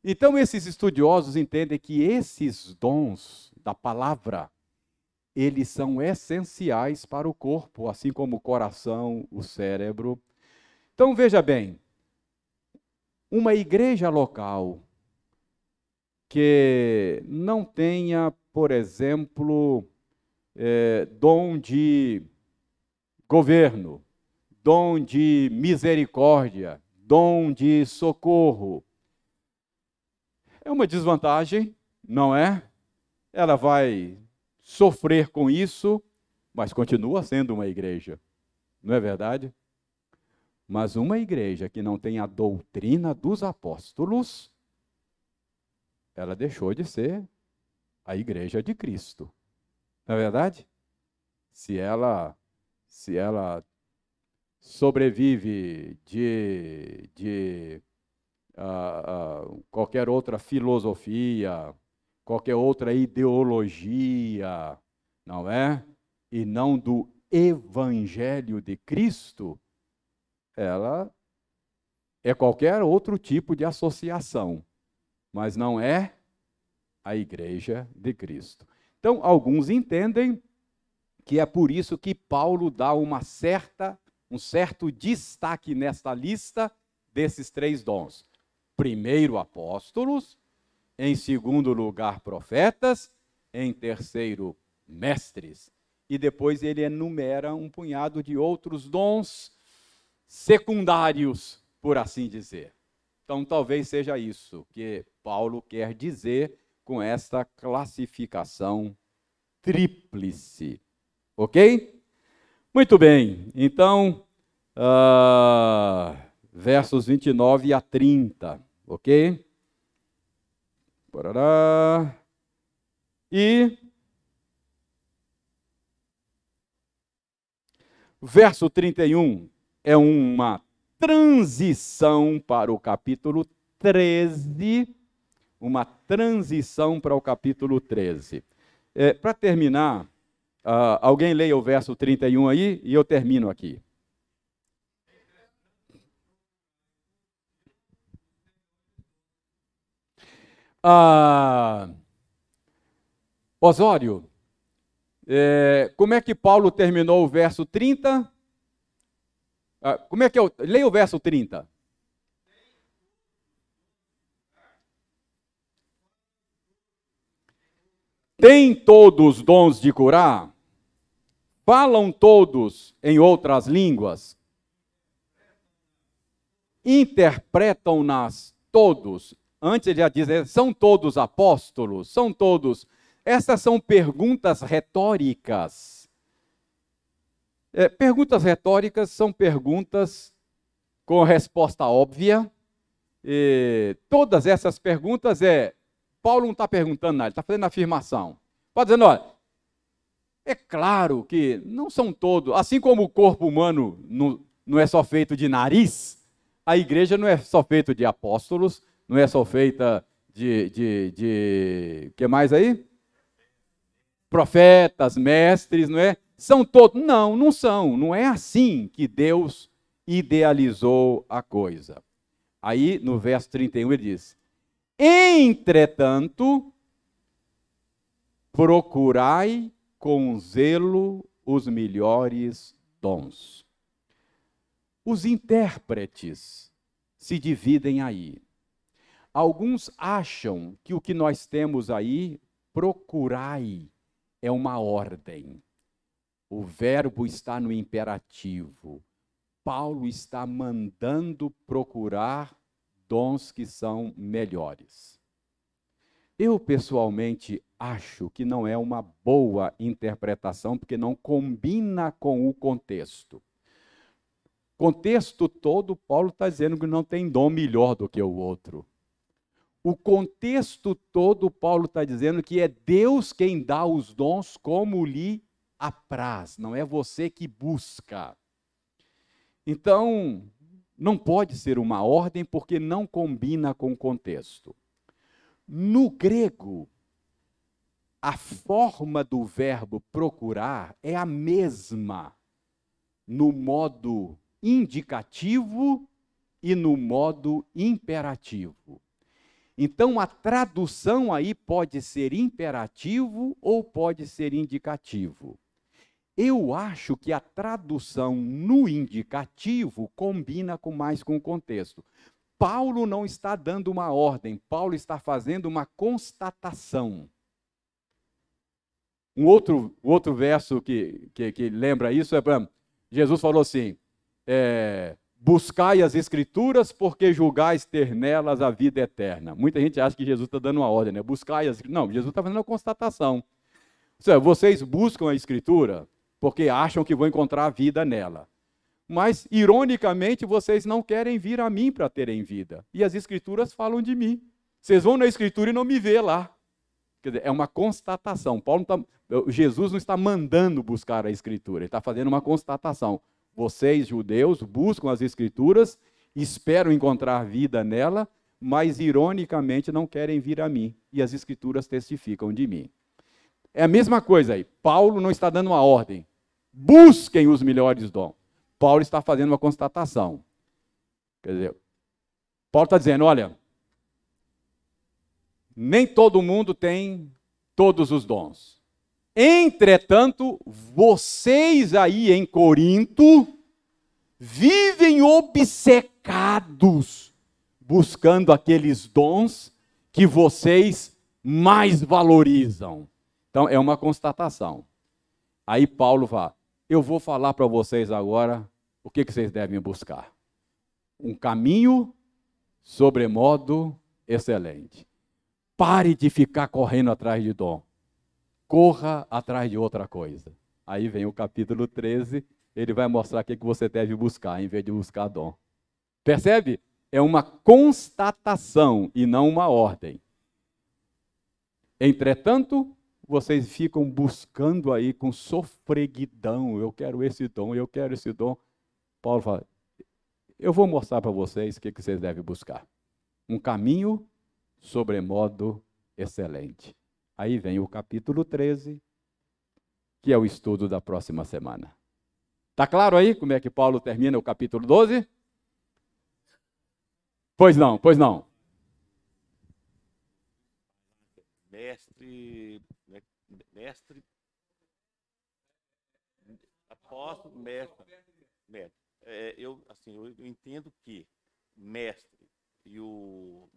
Então, esses estudiosos entendem que esses dons da palavra, eles são essenciais para o corpo, assim como o coração, o cérebro. Então, veja bem, uma igreja local que não tenha, por exemplo, é, dom de governo, dom de misericórdia, dom de socorro. É uma desvantagem, não é? Ela vai sofrer com isso, mas continua sendo uma igreja, não é verdade? Mas uma igreja que não tem a doutrina dos apóstolos, ela deixou de ser a igreja de Cristo. Não é verdade? Se ela se ela sobrevive de, de uh, uh, qualquer outra filosofia, qualquer outra ideologia, não é? E não do evangelho de Cristo, ela é qualquer outro tipo de associação, mas não é a igreja de Cristo. Então, alguns entendem que é por isso que Paulo dá uma certa, um certo destaque nesta lista desses três dons. Primeiro, apóstolos, em segundo lugar, profetas, em terceiro, mestres. E depois ele enumera um punhado de outros dons secundários, por assim dizer. Então, talvez seja isso que Paulo quer dizer com esta classificação tríplice. Ok? Muito bem, então, uh, versos 29 a 30, ok? Parará. E verso 31 é uma transição para o capítulo 13, uma transição para o capítulo 13. É, para terminar, Uh, alguém leia o verso 31 aí e eu termino aqui. Ah, Osório, é, como é que Paulo terminou o verso 30? Ah, como é que eu. Leia o verso 30. Tem todos dons de curar? Falam todos em outras línguas? Interpretam-nas todos? Antes ele já diz, né, são todos apóstolos? São todos. Essas são perguntas retóricas. É, perguntas retóricas são perguntas com resposta óbvia. E todas essas perguntas é Paulo não está perguntando nada, ele está fazendo afirmação. Está dizendo, olha, é claro que não são todos, assim como o corpo humano não, não é só feito de nariz, a igreja não é só feita de apóstolos, não é só feita de, de, de que mais aí? Profetas, mestres, não é? São todos. Não, não são. Não é assim que Deus idealizou a coisa. Aí, no verso 31, ele diz: Entretanto, procurai com zelo os melhores dons. Os intérpretes se dividem aí. Alguns acham que o que nós temos aí, procurai, é uma ordem. O verbo está no imperativo. Paulo está mandando procurar dons que são melhores. Eu, pessoalmente, acho que não é uma boa interpretação, porque não combina com o contexto. Contexto todo, Paulo está dizendo que não tem dom melhor do que o outro. O contexto todo, Paulo está dizendo que é Deus quem dá os dons como lhe apraz, não é você que busca. Então, não pode ser uma ordem porque não combina com o contexto. No grego, a forma do verbo procurar é a mesma no modo indicativo e no modo imperativo. Então a tradução aí pode ser imperativo ou pode ser indicativo. Eu acho que a tradução no indicativo combina com mais com o contexto. Paulo não está dando uma ordem, Paulo está fazendo uma constatação. Um outro, outro verso que, que, que lembra isso é, Jesus falou assim, é, buscai as escrituras porque julgais ter nelas a vida eterna. Muita gente acha que Jesus está dando uma ordem, né? Buscai as Não, Jesus está fazendo uma constatação. Seja, vocês buscam a escritura porque acham que vão encontrar vida nela. Mas, ironicamente, vocês não querem vir a mim para terem vida. E as escrituras falam de mim. Vocês vão na escritura e não me vê lá. Quer dizer, é uma constatação. Paulo tá, Jesus não está mandando buscar a escritura, ele está fazendo uma constatação. Vocês, judeus, buscam as escrituras, esperam encontrar vida nela, mas ironicamente não querem vir a mim. E as escrituras testificam de mim. É a mesma coisa aí. Paulo não está dando uma ordem. Busquem os melhores dons. Paulo está fazendo uma constatação. Quer dizer, Paulo está dizendo: olha, nem todo mundo tem todos os dons. Entretanto, vocês aí em Corinto vivem obcecados buscando aqueles dons que vocês mais valorizam. Então, é uma constatação. Aí Paulo fala: Eu vou falar para vocês agora o que, que vocês devem buscar. Um caminho sobremodo excelente. Pare de ficar correndo atrás de dom. Corra atrás de outra coisa. Aí vem o capítulo 13, ele vai mostrar o que, que você deve buscar, em vez de buscar dom. Percebe? É uma constatação e não uma ordem. Entretanto, vocês ficam buscando aí com sofreguidão. Eu quero esse dom, eu quero esse dom. Paulo fala: Eu vou mostrar para vocês o que, que vocês devem buscar. Um caminho sobremodo excelente. Aí vem o capítulo 13, que é o estudo da próxima semana. Está claro aí como é que Paulo termina o capítulo 12? Pois não, pois não. Mestre, mestre, apóstolo, mestre, mestre. É, eu, assim, eu, eu entendo que mestre e o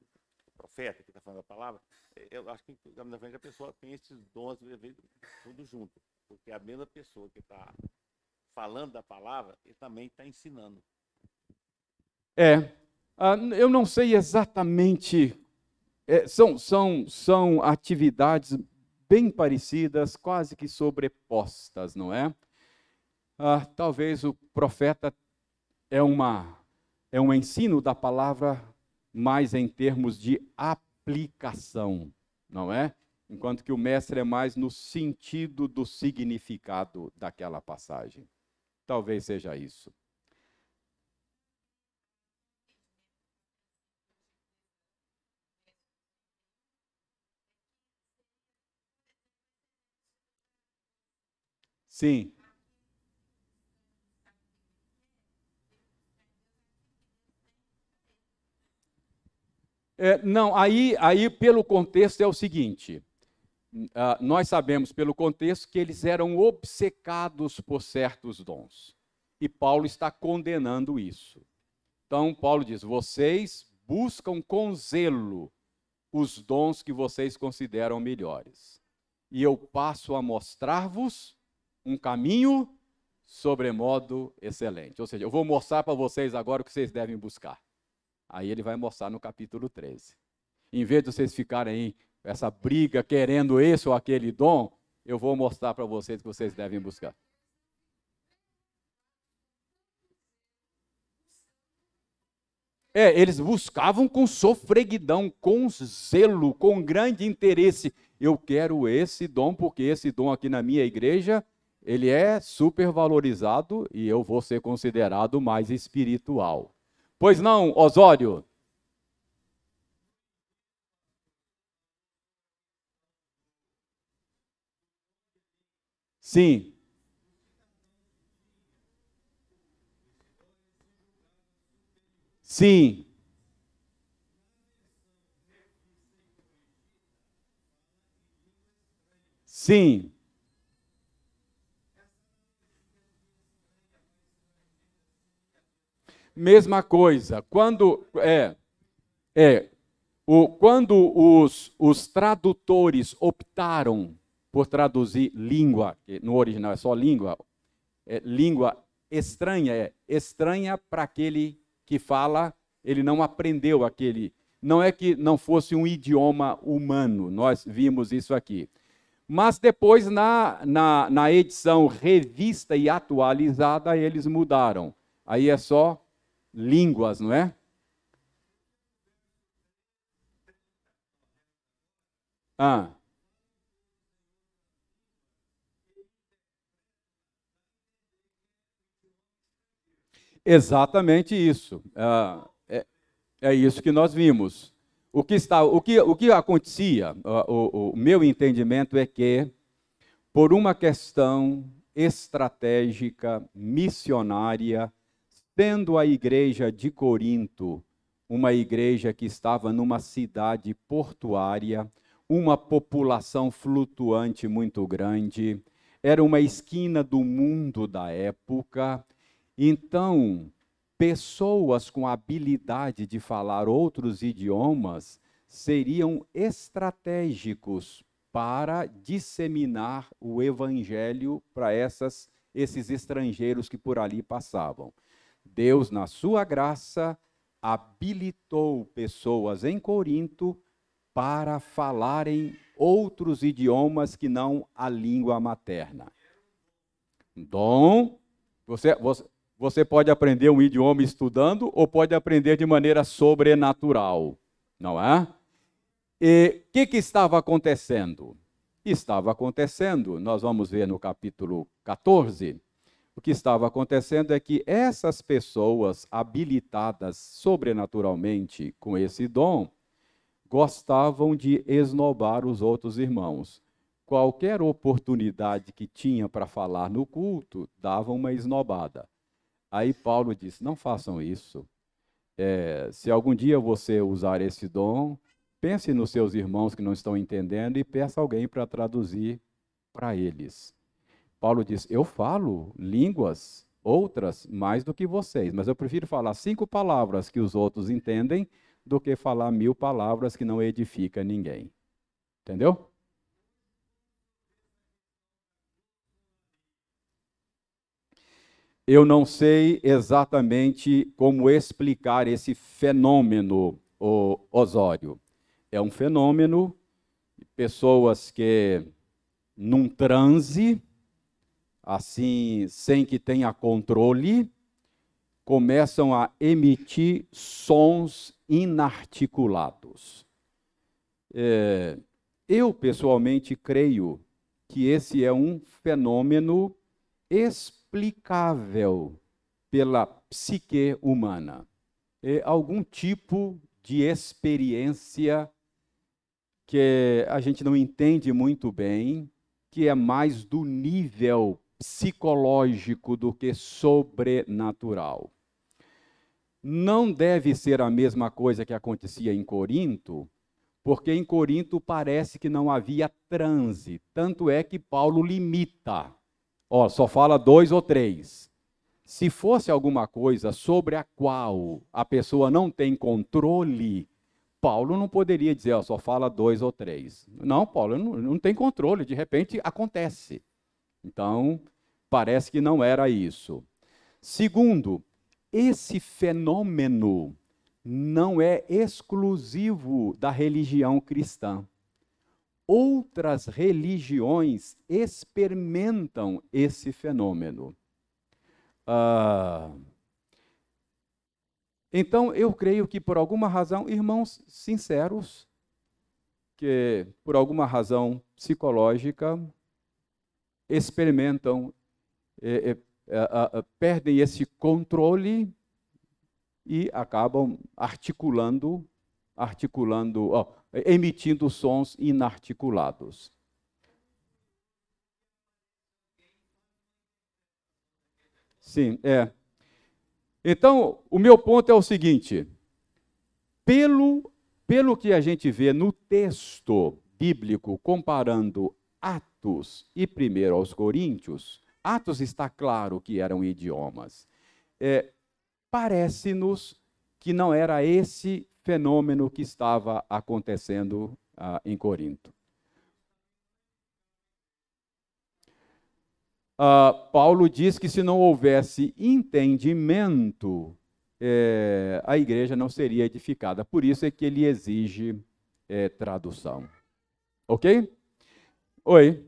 profeta que está falando a palavra, é, eu acho que na frente a pessoa tem esses dons tudo junto, porque a mesma pessoa que está falando da palavra, ele também está ensinando. É, ah, eu não sei exatamente, é, são, são, são atividades bem parecidas, quase que sobrepostas, não é? Ah, talvez o profeta é uma é um ensino da palavra mais em termos de aplicação, não é? Enquanto que o mestre é mais no sentido do significado daquela passagem. Talvez seja isso. Sim. É, não, aí, aí pelo contexto é o seguinte: uh, nós sabemos pelo contexto que eles eram obcecados por certos dons. E Paulo está condenando isso. Então, Paulo diz: vocês buscam com zelo os dons que vocês consideram melhores. E eu passo a mostrar-vos um caminho sobremodo excelente. Ou seja, eu vou mostrar para vocês agora o que vocês devem buscar. Aí ele vai mostrar no capítulo 13. Em vez de vocês ficarem aí, essa briga querendo esse ou aquele dom, eu vou mostrar para vocês que vocês devem buscar. É, eles buscavam com sofreguidão, com zelo, com grande interesse. Eu quero esse dom, porque esse dom aqui na minha igreja, ele é supervalorizado e eu vou ser considerado mais espiritual. Pois não, Osório? Sim. Sim. Sim. Mesma coisa. Quando é, é o, quando os, os tradutores optaram por traduzir língua, no original é só língua, é, língua estranha, é estranha para aquele que fala, ele não aprendeu aquele. Não é que não fosse um idioma humano, nós vimos isso aqui. Mas depois, na, na, na edição revista e atualizada, eles mudaram. Aí é só línguas, não é? Ah. Exatamente isso. Ah, é, é isso que nós vimos. O que, está, o que, o que acontecia, o, o meu entendimento é que por uma questão estratégica, missionária, tendo a igreja de Corinto uma igreja que estava numa cidade portuária, uma população flutuante muito grande, era uma esquina do mundo da época. Então, pessoas com habilidade de falar outros idiomas seriam estratégicos para disseminar o evangelho para essas esses estrangeiros que por ali passavam. Deus, na sua graça, habilitou pessoas em Corinto para falarem outros idiomas que não a língua materna. Dom, você, você, você pode aprender um idioma estudando ou pode aprender de maneira sobrenatural, não é? E o que, que estava acontecendo? Estava acontecendo, nós vamos ver no capítulo 14, o que estava acontecendo é que essas pessoas habilitadas sobrenaturalmente com esse dom gostavam de esnobar os outros irmãos. Qualquer oportunidade que tinha para falar no culto, davam uma esnobada. Aí Paulo disse: não façam isso. É, se algum dia você usar esse dom, pense nos seus irmãos que não estão entendendo e peça alguém para traduzir para eles. Paulo diz: Eu falo línguas outras mais do que vocês, mas eu prefiro falar cinco palavras que os outros entendem do que falar mil palavras que não edifica ninguém. Entendeu? Eu não sei exatamente como explicar esse fenômeno, o Osório. É um fenômeno de pessoas que, num transe, assim, sem que tenha controle, começam a emitir sons inarticulados. É, eu, pessoalmente, creio que esse é um fenômeno explicável pela psique humana. É algum tipo de experiência que a gente não entende muito bem, que é mais do nível psicológico do que sobrenatural. Não deve ser a mesma coisa que acontecia em Corinto, porque em Corinto parece que não havia transe. Tanto é que Paulo limita. Ó, só fala dois ou três. Se fosse alguma coisa sobre a qual a pessoa não tem controle, Paulo não poderia dizer, ó, só fala dois ou três. Não, Paulo não, não tem controle, de repente acontece. Então, Parece que não era isso. Segundo, esse fenômeno não é exclusivo da religião cristã. Outras religiões experimentam esse fenômeno. Ah, então, eu creio que por alguma razão, irmãos sinceros, que por alguma razão psicológica, experimentam é, é, é perdem esse controle e acabam articulando, articulando, ó, emitindo sons inarticulados. Sim, é. Então, o meu ponto é o seguinte: pelo, pelo que a gente vê no texto bíblico, comparando Atos e primeiro aos Coríntios, Atos está claro que eram idiomas. É, Parece-nos que não era esse fenômeno que estava acontecendo ah, em Corinto. Ah, Paulo diz que se não houvesse entendimento, é, a igreja não seria edificada. Por isso é que ele exige é, tradução. Ok? Oi.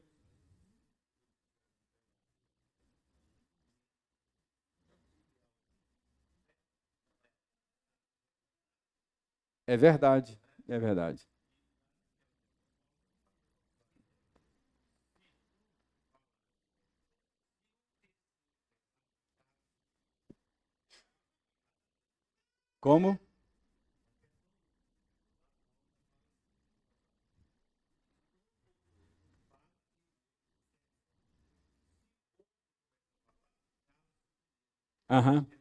É verdade, é verdade. Como? Aham. Uhum.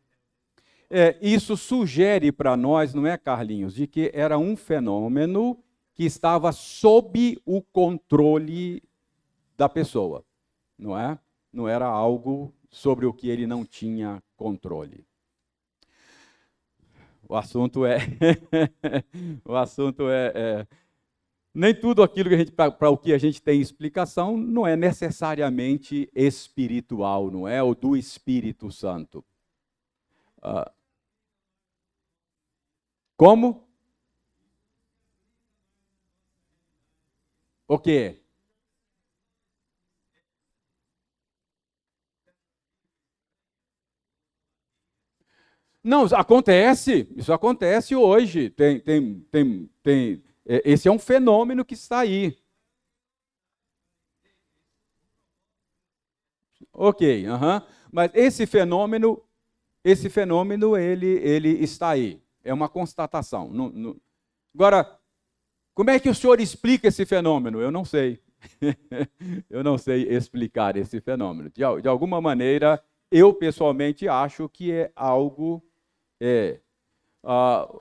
É, isso sugere para nós, não é, Carlinhos, de que era um fenômeno que estava sob o controle da pessoa, não é? Não era algo sobre o que ele não tinha controle. O assunto é, o assunto é, é, nem tudo aquilo que a gente para o que a gente tem explicação não é necessariamente espiritual, não é, ou do Espírito Santo. Ah, como? O quê? Não, acontece, isso acontece hoje. Tem, tem, tem, tem, é, esse é um fenômeno que está aí. Ok, uh -huh. mas esse fenômeno, esse fenômeno, ele, ele está aí. É uma constatação. Agora, como é que o senhor explica esse fenômeno? Eu não sei. eu não sei explicar esse fenômeno. De, de alguma maneira, eu pessoalmente acho que é algo é. Uh,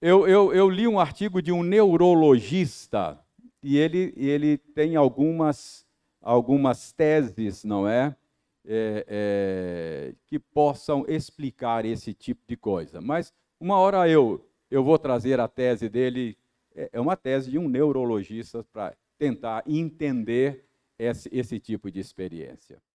eu, eu, eu, li um artigo de um neurologista e ele, ele tem algumas, algumas teses, não é? É, é? que possam explicar esse tipo de coisa. Mas uma hora eu, eu vou trazer a tese dele, é, é uma tese de um neurologista para tentar entender esse, esse tipo de experiência.